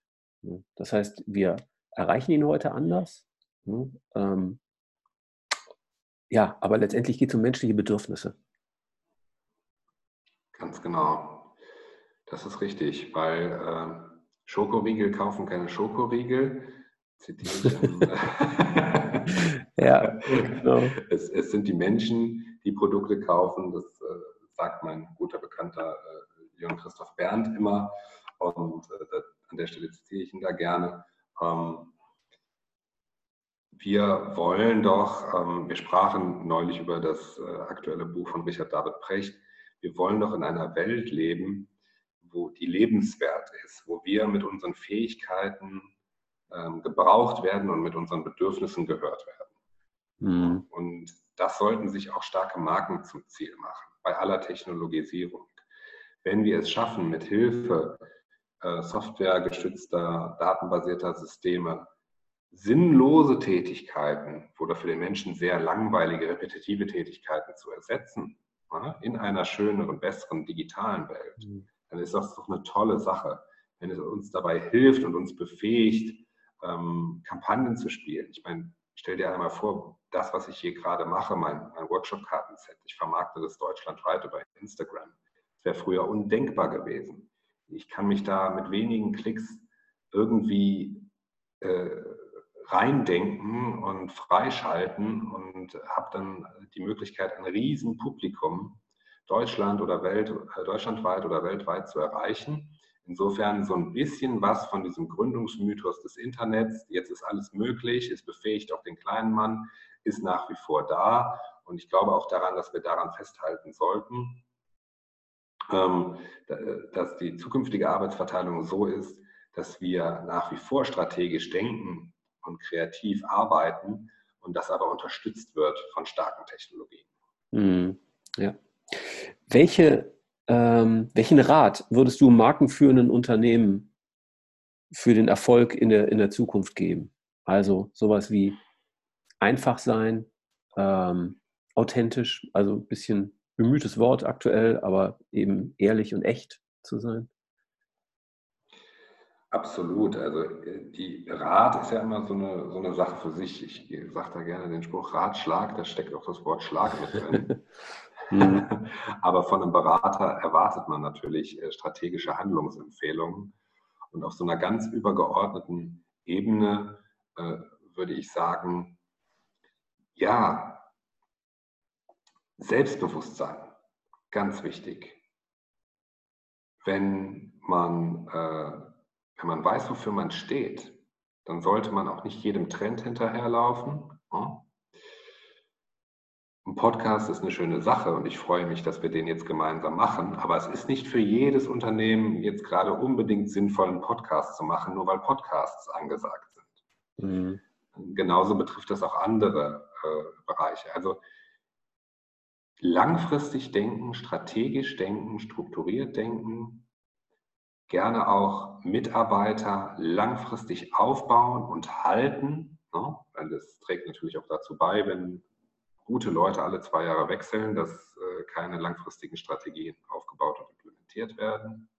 Das heißt, wir erreichen ihn heute anders. Ne? Ähm, ja, aber letztendlich geht es um menschliche Bedürfnisse. Ganz genau. Das ist richtig, weil äh, Schokoriegel kaufen keine Schokoriegel. Ja, genau. Es, es, sind die Menschen, die Produkte kaufen. Das äh, sagt mein guter Bekannter äh, Jörn Christoph Berndt immer. Und äh, an der Stelle zitiere ich ihn da gerne. Ähm, wir wollen doch, ähm, wir sprachen neulich über das äh, aktuelle Buch von Richard David Precht, wir wollen doch in einer Welt leben, wo die lebenswert ist, wo wir mit unseren Fähigkeiten ähm, gebraucht werden und mit unseren Bedürfnissen gehört werden. Mhm. Und das sollten sich auch starke Marken zum Ziel machen, bei aller Technologisierung. Wenn wir es schaffen, mit Hilfe äh, softwaregestützter, datenbasierter Systeme sinnlose Tätigkeiten oder für den Menschen sehr langweilige, repetitive Tätigkeiten zu ersetzen, in einer schöneren, besseren digitalen Welt, mhm. Dann ist das doch eine tolle Sache, wenn es uns dabei hilft und uns befähigt, ähm, Kampagnen zu spielen. Ich meine, stell dir einmal vor, das, was ich hier gerade mache, mein, mein Workshop-Kartenset, ich vermarkte das deutschlandweit über Instagram. Das wäre früher undenkbar gewesen. Ich kann mich da mit wenigen Klicks irgendwie äh, reindenken und freischalten und habe dann die Möglichkeit, ein Riesenpublikum Deutschland oder Welt, äh, deutschlandweit oder weltweit zu erreichen. Insofern so ein bisschen was von diesem Gründungsmythos des Internets, jetzt ist alles möglich, es befähigt auch den kleinen Mann, ist nach wie vor da. Und ich glaube auch daran, dass wir daran festhalten sollten, ähm, dass die zukünftige Arbeitsverteilung so ist, dass wir nach wie vor strategisch denken, und kreativ arbeiten und das aber unterstützt wird von starken Technologien. Mhm. Ja. Welche, ähm, welchen Rat würdest du markenführenden Unternehmen für den Erfolg in der, in der Zukunft geben? Also sowas wie einfach sein, ähm, authentisch, also ein bisschen bemühtes Wort aktuell, aber eben ehrlich und echt zu sein? Absolut. Also äh, die Rat ist ja immer so eine, so eine Sache für sich. Ich sage da gerne den Spruch Ratschlag, da steckt auch das Wort Schlag mit drin. Mhm. Aber von einem Berater erwartet man natürlich äh, strategische Handlungsempfehlungen. Und auf so einer ganz übergeordneten Ebene äh, würde ich sagen, ja, Selbstbewusstsein, ganz wichtig. Wenn man äh, wenn man weiß, wofür man steht, dann sollte man auch nicht jedem Trend hinterherlaufen. Ein Podcast ist eine schöne Sache und ich freue mich, dass wir den jetzt gemeinsam machen. Aber es ist nicht für jedes Unternehmen jetzt gerade unbedingt sinnvoll, einen Podcast zu machen, nur weil Podcasts angesagt sind. Mhm. Genauso betrifft das auch andere äh, Bereiche. Also langfristig denken, strategisch denken, strukturiert denken, gerne auch Mitarbeiter langfristig aufbauen und halten. Ne? Weil das trägt natürlich auch dazu bei, wenn gute Leute alle zwei Jahre wechseln, dass äh, keine langfristigen Strategien aufgebaut und implementiert werden.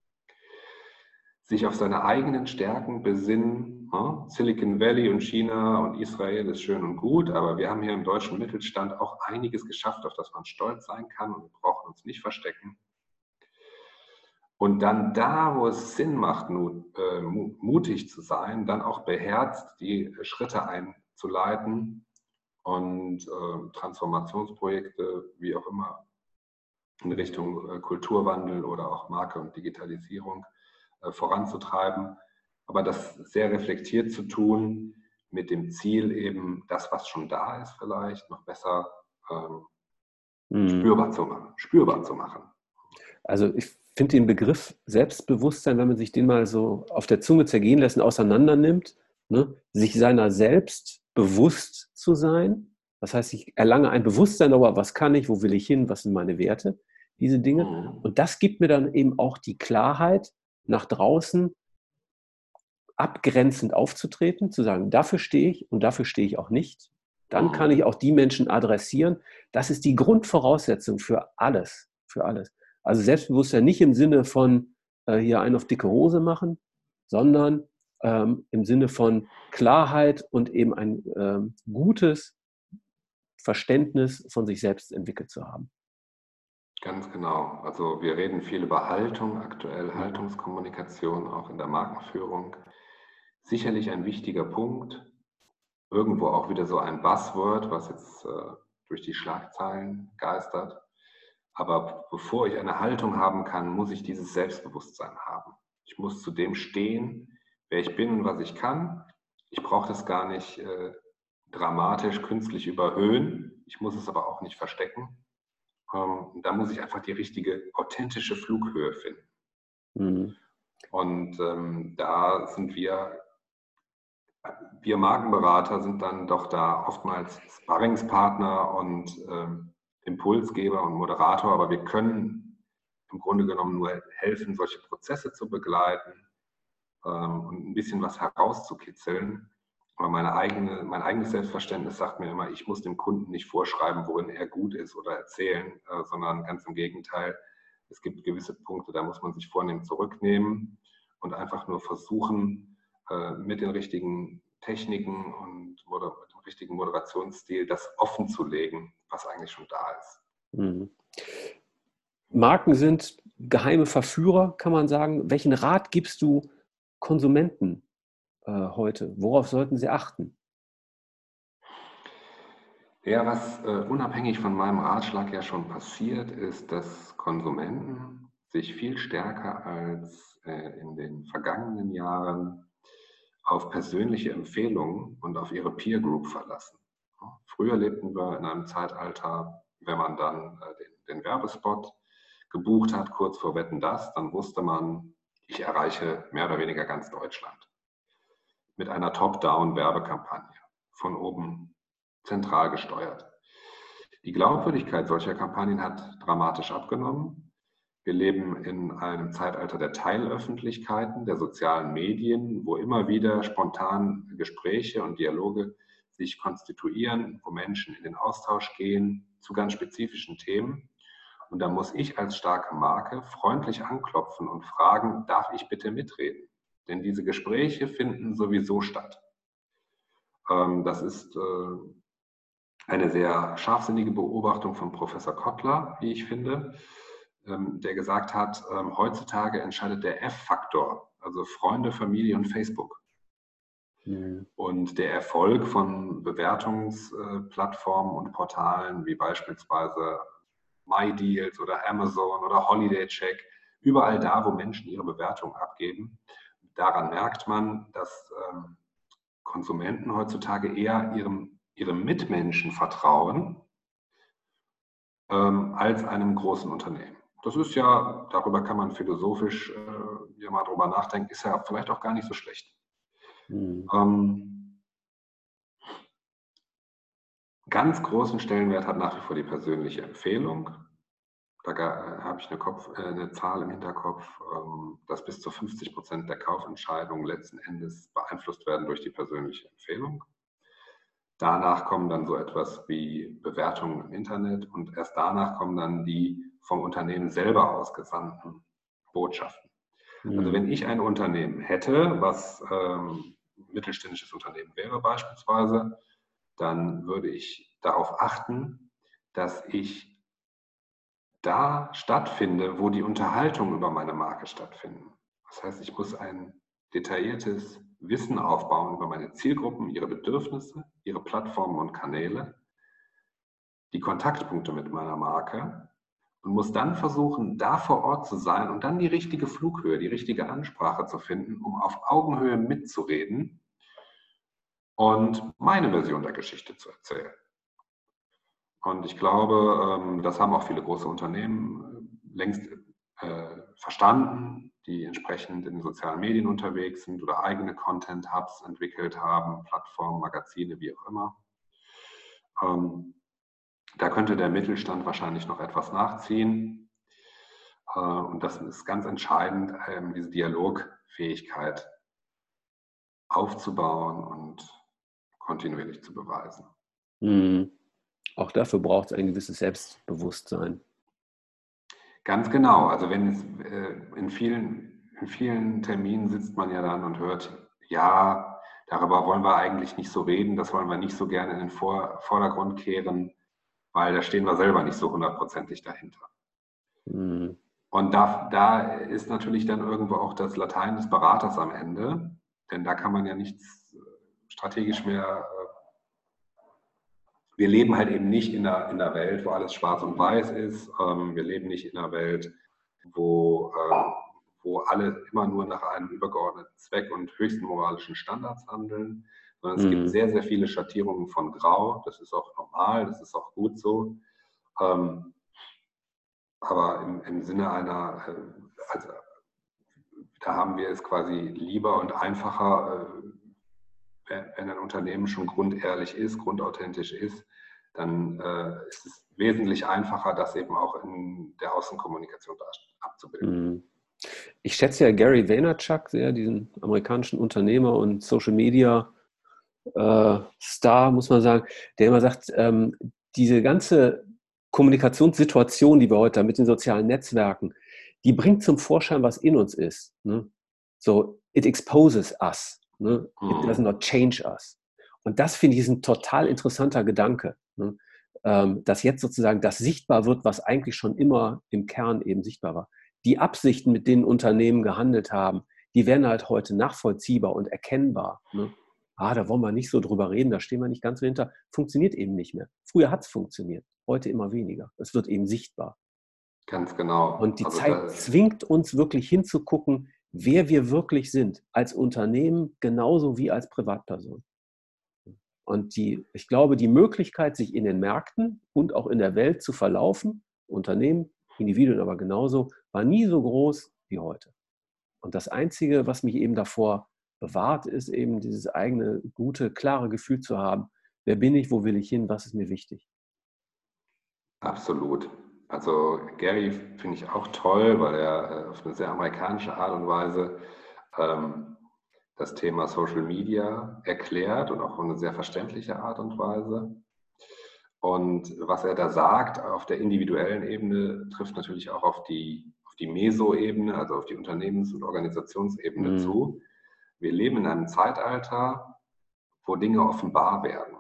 Sich auf seine eigenen Stärken besinnen. Ne? Silicon Valley und China und Israel ist schön und gut, aber wir haben hier im deutschen Mittelstand auch einiges geschafft, auf das man stolz sein kann und wir brauchen uns nicht verstecken. Und dann da, wo es Sinn macht, äh, mutig zu sein, dann auch beherzt die Schritte einzuleiten und äh, Transformationsprojekte, wie auch immer, in Richtung äh, Kulturwandel oder auch Marke und Digitalisierung voranzutreiben. Aber das sehr reflektiert zu tun, mit dem Ziel eben, das, was schon da ist, vielleicht noch besser ähm, mhm. spürbar zu machen. Spürbar zu machen. Also ich finde den Begriff Selbstbewusstsein, wenn man sich den mal so auf der Zunge zergehen lässt und auseinander nimmt, ne, sich seiner selbst bewusst zu sein. Das heißt, ich erlange ein Bewusstsein darüber, was kann ich, wo will ich hin, was sind meine Werte, diese Dinge. Mhm. Und das gibt mir dann eben auch die Klarheit, nach draußen abgrenzend aufzutreten, zu sagen, dafür stehe ich und dafür stehe ich auch nicht. Dann kann mhm. ich auch die Menschen adressieren. Das ist die Grundvoraussetzung für alles, für alles. Also Selbstbewusstsein nicht im Sinne von äh, hier einen auf dicke Hose machen, sondern ähm, im Sinne von Klarheit und eben ein ähm, gutes Verständnis von sich selbst entwickelt zu haben. Ganz genau. Also wir reden viel über Haltung aktuell, Haltungskommunikation auch in der Markenführung. Sicherlich ein wichtiger Punkt. Irgendwo auch wieder so ein Buzzword, was jetzt äh, durch die Schlagzeilen geistert. Aber bevor ich eine Haltung haben kann, muss ich dieses Selbstbewusstsein haben. Ich muss zu dem stehen, wer ich bin und was ich kann. Ich brauche das gar nicht äh, dramatisch künstlich überhöhen. Ich muss es aber auch nicht verstecken. Ähm, da muss ich einfach die richtige authentische Flughöhe finden. Mhm. Und ähm, da sind wir, wir Markenberater sind dann doch da oftmals Sparringspartner und ähm, Impulsgeber und Moderator, aber wir können im Grunde genommen nur helfen, solche Prozesse zu begleiten ähm, und ein bisschen was herauszukitzeln. Aber meine eigene, mein eigenes Selbstverständnis sagt mir immer, ich muss dem Kunden nicht vorschreiben, worin er gut ist oder erzählen, äh, sondern ganz im Gegenteil. Es gibt gewisse Punkte, da muss man sich vornehm zurücknehmen und einfach nur versuchen, äh, mit den richtigen Techniken und mit dem richtigen Moderationsstil das offen zu legen, was eigentlich schon da ist. Mhm. Marken sind geheime Verführer, kann man sagen. Welchen Rat gibst du Konsumenten äh, heute? Worauf sollten sie achten? Ja, was äh, unabhängig von meinem Ratschlag ja schon passiert, ist, dass Konsumenten sich viel stärker als äh, in den vergangenen Jahren auf persönliche Empfehlungen und auf ihre Peer Group verlassen. Früher lebten wir in einem Zeitalter, wenn man dann äh, den, den Werbespot gebucht hat, kurz vor Wetten das, dann wusste man, ich erreiche mehr oder weniger ganz Deutschland mit einer Top-Down-Werbekampagne, von oben zentral gesteuert. Die Glaubwürdigkeit solcher Kampagnen hat dramatisch abgenommen. Wir leben in einem Zeitalter der Teilöffentlichkeiten, der sozialen Medien, wo immer wieder spontan Gespräche und Dialoge sich konstituieren, wo Menschen in den Austausch gehen zu ganz spezifischen Themen. Und da muss ich als starke Marke freundlich anklopfen und fragen, darf ich bitte mitreden? Denn diese Gespräche finden sowieso statt. Ähm, das ist äh, eine sehr scharfsinnige Beobachtung von Professor Kottler, wie ich finde, ähm, der gesagt hat, ähm, heutzutage entscheidet der F-Faktor, also Freunde, Familie und Facebook. Mhm. Und der Erfolg von Bewertungsplattformen und Portalen wie beispielsweise MyDeals oder Amazon oder Holiday Check, überall da, wo Menschen ihre Bewertung abgeben, daran merkt man, dass ähm, Konsumenten heutzutage eher ihrem, ihrem Mitmenschen vertrauen ähm, als einem großen Unternehmen. Das ist ja, darüber kann man philosophisch äh, ja mal drüber nachdenken, ist ja vielleicht auch gar nicht so schlecht. Mhm. Ähm, ganz großen Stellenwert hat nach wie vor die persönliche Empfehlung. Da habe ich eine, Kopf, äh, eine, Zahl im Hinterkopf, ähm, dass bis zu 50 Prozent der Kaufentscheidungen letzten Endes beeinflusst werden durch die persönliche Empfehlung. Danach kommen dann so etwas wie Bewertungen im Internet und erst danach kommen dann die vom Unternehmen selber ausgesandten Botschaften. Also mhm. Also wenn ich ein Unternehmen hätte, was ähm, mittelständisches Unternehmen wäre beispielsweise, dann würde ich darauf achten, dass ich da stattfinde, wo die Unterhaltung über meine Marke stattfinden. Das heißt, ich muss ein detailliertes Wissen aufbauen über meine Zielgruppen, ihre Bedürfnisse, ihre Plattformen und Kanäle, die Kontaktpunkte mit meiner Marke und muss dann versuchen, da vor Ort zu sein und dann die richtige Flughöhe, die richtige Ansprache zu finden, um auf Augenhöhe mitzureden und meine Version der Geschichte zu erzählen. Und ich glaube, ähm, das haben auch viele große Unternehmen äh, längst äh, verstanden, die entsprechend in sozialen Medien unterwegs sind oder eigene Content-Hubs entwickelt haben, Plattformen, Magazine, wie auch immer. Ähm, da könnte der Mittelstand wahrscheinlich noch etwas nachziehen. Äh, und das ist ganz entscheidend, ähm, diese Dialogfähigkeit aufzubauen und kontinuierlich zu beweisen. Mhm. Auch dafür braucht es ein gewisses Selbstbewusstsein. Ganz genau. Also wenn es äh, in vielen, in vielen Terminen sitzt man ja dann und hört ja, darüber wollen wir eigentlich nicht so reden, das wollen wir nicht so gerne in den Vor Vordergrund kehren, weil da stehen wir selber nicht so hundertprozentig dahinter. Mhm. Und da, da ist natürlich dann irgendwo auch das Latein des Beraters am Ende, denn da kann man ja nichts strategisch mehr wir leben halt eben nicht in einer, in einer Welt, wo alles schwarz und weiß ist. Ähm, wir leben nicht in einer Welt, wo, äh, wo alle immer nur nach einem übergeordneten Zweck und höchsten moralischen Standards handeln, sondern es mhm. gibt sehr, sehr viele Schattierungen von Grau. Das ist auch normal, das ist auch gut so. Ähm, aber im, im Sinne einer, äh, also, da haben wir es quasi lieber und einfacher, äh, wenn ein Unternehmen schon grundehrlich ist, grundauthentisch ist, dann äh, ist es wesentlich einfacher, das eben auch in der Außenkommunikation abzubilden. Mhm. Ich schätze ja Gary Vaynerchuk sehr, diesen amerikanischen Unternehmer und Social Media äh, Star, muss man sagen, der immer sagt, ähm, diese ganze Kommunikationssituation, die wir heute haben mit den sozialen Netzwerken, die bringt zum Vorschein, was in uns ist. Ne? So, it exposes us. Ne? It does not change us. Und das finde ich ist ein total interessanter Gedanke, ne? ähm, dass jetzt sozusagen das sichtbar wird, was eigentlich schon immer im Kern eben sichtbar war. Die Absichten, mit denen Unternehmen gehandelt haben, die werden halt heute nachvollziehbar und erkennbar. Ne? Ah, da wollen wir nicht so drüber reden, da stehen wir nicht ganz so hinter. Funktioniert eben nicht mehr. Früher hat es funktioniert, heute immer weniger. Es wird eben sichtbar. Ganz genau. Und die also Zeit zwingt uns wirklich hinzugucken, wer wir wirklich sind, als Unternehmen genauso wie als Privatperson. Und die, ich glaube, die Möglichkeit, sich in den Märkten und auch in der Welt zu verlaufen, Unternehmen, Individuen aber genauso, war nie so groß wie heute. Und das Einzige, was mich eben davor bewahrt, ist eben dieses eigene, gute, klare Gefühl zu haben, wer bin ich, wo will ich hin, was ist mir wichtig. Absolut. Also Gary finde ich auch toll, weil er äh, auf eine sehr amerikanische Art und Weise ähm, das Thema Social Media erklärt und auch auf eine sehr verständliche Art und Weise. Und was er da sagt auf der individuellen Ebene, trifft natürlich auch auf die, auf die Meso-Ebene, also auf die Unternehmens- und Organisationsebene mhm. zu. Wir leben in einem Zeitalter, wo Dinge offenbar werden,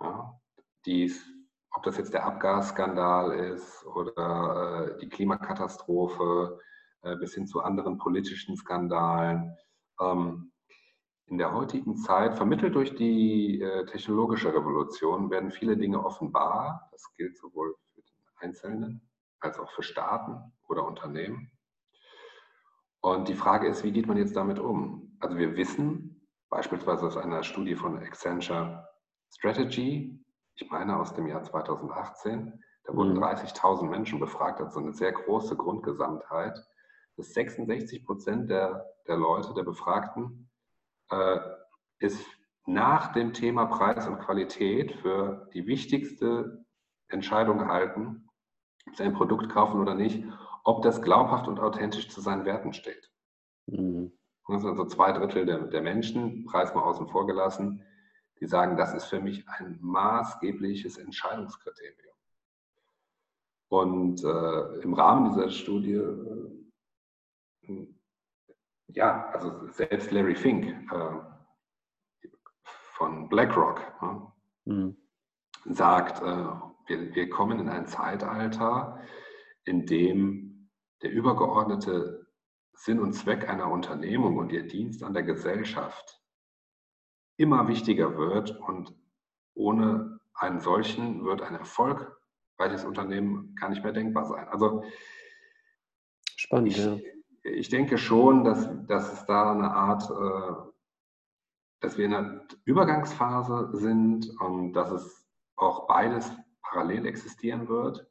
ja, die ob das jetzt der Abgasskandal ist oder äh, die Klimakatastrophe äh, bis hin zu anderen politischen Skandalen. Ähm, in der heutigen Zeit, vermittelt durch die äh, technologische Revolution, werden viele Dinge offenbar. Das gilt sowohl für den Einzelnen als auch für Staaten oder Unternehmen. Und die Frage ist, wie geht man jetzt damit um? Also wir wissen, beispielsweise aus einer Studie von Accenture Strategy, ich meine aus dem Jahr 2018, da wurden mhm. 30.000 Menschen befragt, also eine sehr große Grundgesamtheit, dass 66 Prozent der, der Leute, der Befragten, äh, ist nach dem Thema Preis und Qualität für die wichtigste Entscheidung halten, ob sie ein Produkt kaufen oder nicht, ob das glaubhaft und authentisch zu seinen Werten steht. Mhm. Das sind also zwei Drittel der, der Menschen, Preis mal außen vor gelassen, die sagen, das ist für mich ein maßgebliches Entscheidungskriterium. Und äh, im Rahmen dieser Studie, äh, ja, also selbst Larry Fink äh, von BlackRock mhm. sagt, äh, wir, wir kommen in ein Zeitalter, in dem der übergeordnete Sinn und Zweck einer Unternehmung und ihr Dienst an der Gesellschaft immer wichtiger wird und ohne einen solchen wird ein erfolgreiches Unternehmen gar nicht mehr denkbar sein. Also spannend. Ich, ja. ich denke schon, dass, dass es da eine Art, äh, dass wir in einer Übergangsphase sind und dass es auch beides parallel existieren wird.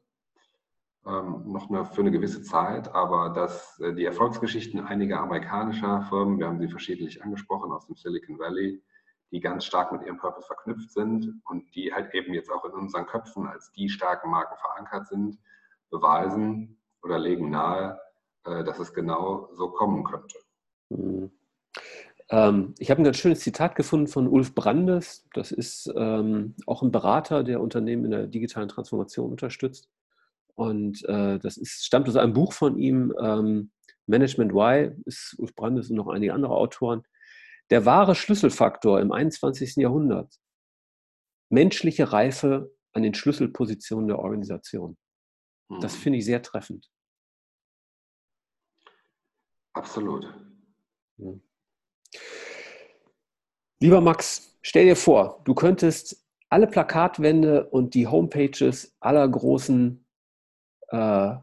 Ähm, noch eine, für eine gewisse Zeit, aber dass äh, die Erfolgsgeschichten einiger amerikanischer Firmen, wir haben sie verschiedentlich angesprochen aus dem Silicon Valley, die ganz stark mit ihrem Purpose verknüpft sind und die halt eben jetzt auch in unseren Köpfen als die starken Marken verankert sind, beweisen oder legen nahe, äh, dass es genau so kommen könnte. Mhm. Ähm, ich habe ein ganz schönes Zitat gefunden von Ulf Brandes. Das ist ähm, auch ein Berater, der Unternehmen in der digitalen Transformation unterstützt. Und äh, das ist, stammt aus einem Buch von ihm, ähm, Management Why, ist Ulf Brandes und noch einige andere Autoren der wahre Schlüsselfaktor im 21. Jahrhundert. Menschliche Reife an den Schlüsselpositionen der Organisation. Das hm. finde ich sehr treffend. Absolut. Lieber Max, stell dir vor, du könntest alle Plakatwände und die Homepages aller großen äh,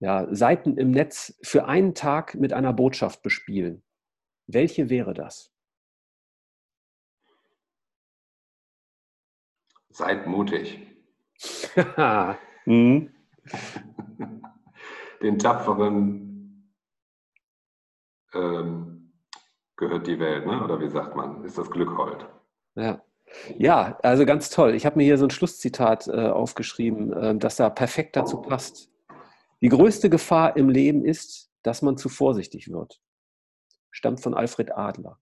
ja, Seiten im Netz für einen Tag mit einer Botschaft bespielen. Welche wäre das? Seid mutig. mhm. Den Tapferen ähm, gehört die Welt, ne? oder wie sagt man, ist das Glück hold. Ja. Ja, also ganz toll. Ich habe mir hier so ein Schlusszitat äh, aufgeschrieben, äh, das da perfekt dazu passt. Die größte Gefahr im Leben ist, dass man zu vorsichtig wird. Stammt von Alfred Adler.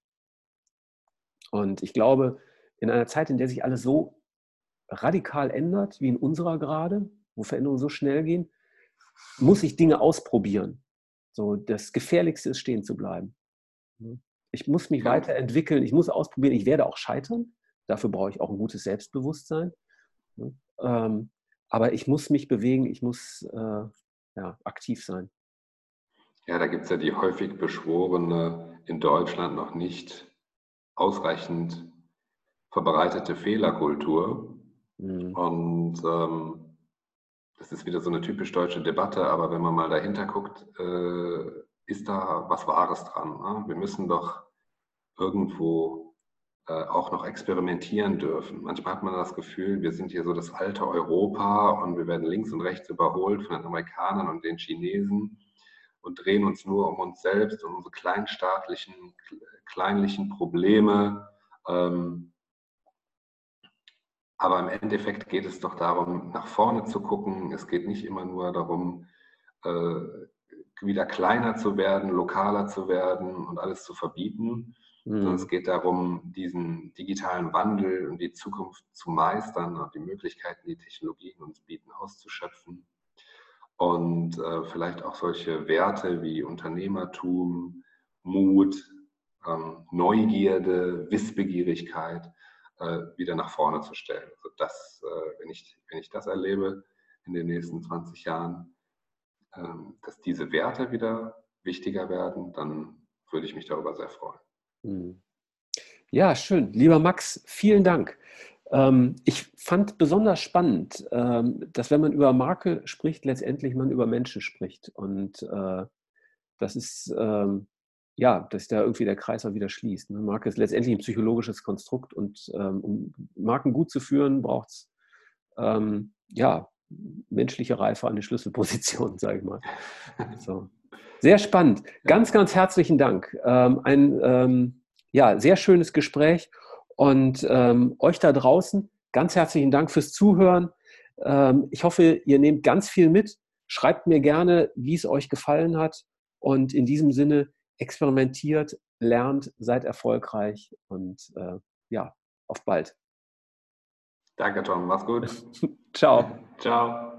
Und ich glaube, in einer Zeit, in der sich alles so radikal ändert, wie in unserer gerade, wo Veränderungen so schnell gehen, muss ich Dinge ausprobieren. So, das Gefährlichste ist, stehen zu bleiben. Ich muss mich weiterentwickeln, ich muss ausprobieren, ich werde auch scheitern. Dafür brauche ich auch ein gutes Selbstbewusstsein. Ne? Ähm, aber ich muss mich bewegen, ich muss äh, ja, aktiv sein. Ja, da gibt es ja die häufig beschworene, in Deutschland noch nicht ausreichend verbreitete Fehlerkultur. Mhm. Und ähm, das ist wieder so eine typisch deutsche Debatte, aber wenn man mal dahinter guckt, äh, ist da was Wahres dran. Ne? Wir müssen doch irgendwo äh, auch noch experimentieren dürfen. Manchmal hat man das Gefühl, wir sind hier so das alte Europa und wir werden links und rechts überholt von den Amerikanern und den Chinesen und drehen uns nur um uns selbst und unsere kleinstaatlichen, kleinlichen Probleme. Ähm, aber im Endeffekt geht es doch darum, nach vorne zu gucken. Es geht nicht immer nur darum, äh, wieder kleiner zu werden, lokaler zu werden und alles zu verbieten, Mhm. Es geht darum, diesen digitalen Wandel und die Zukunft zu meistern und die Möglichkeiten, die Technologien uns bieten, auszuschöpfen. Und äh, vielleicht auch solche Werte wie Unternehmertum, Mut, ähm, Neugierde, Wissbegierigkeit wieder nach vorne zu stellen. Also das, äh, wenn, ich, wenn ich das erlebe in den nächsten 20 Jahren, ähm, dass diese Werte wieder wichtiger werden, dann würde ich mich darüber sehr freuen. Hm. Ja, schön. Lieber Max, vielen Dank. Ähm, ich fand besonders spannend, ähm, dass wenn man über Marke spricht, letztendlich man über Menschen spricht. Und äh, das ist, ja, dass da irgendwie der Kreis auch wieder schließt. Ne? Marke ist letztendlich ein psychologisches Konstrukt und um Marken gut zu führen, braucht es ja, menschliche Reife an die Schlüsselposition, sage ich mal. So. Sehr spannend. Ganz, ganz herzlichen Dank. Ähm, ein ähm, ja, sehr schönes Gespräch. Und ähm, euch da draußen, ganz herzlichen Dank fürs Zuhören. Ähm, ich hoffe, ihr nehmt ganz viel mit. Schreibt mir gerne, wie es euch gefallen hat. Und in diesem Sinne, experimentiert, lernt, seid erfolgreich und äh, ja, auf bald. Danke, Tom. Mach's gut. Ciao. Ciao.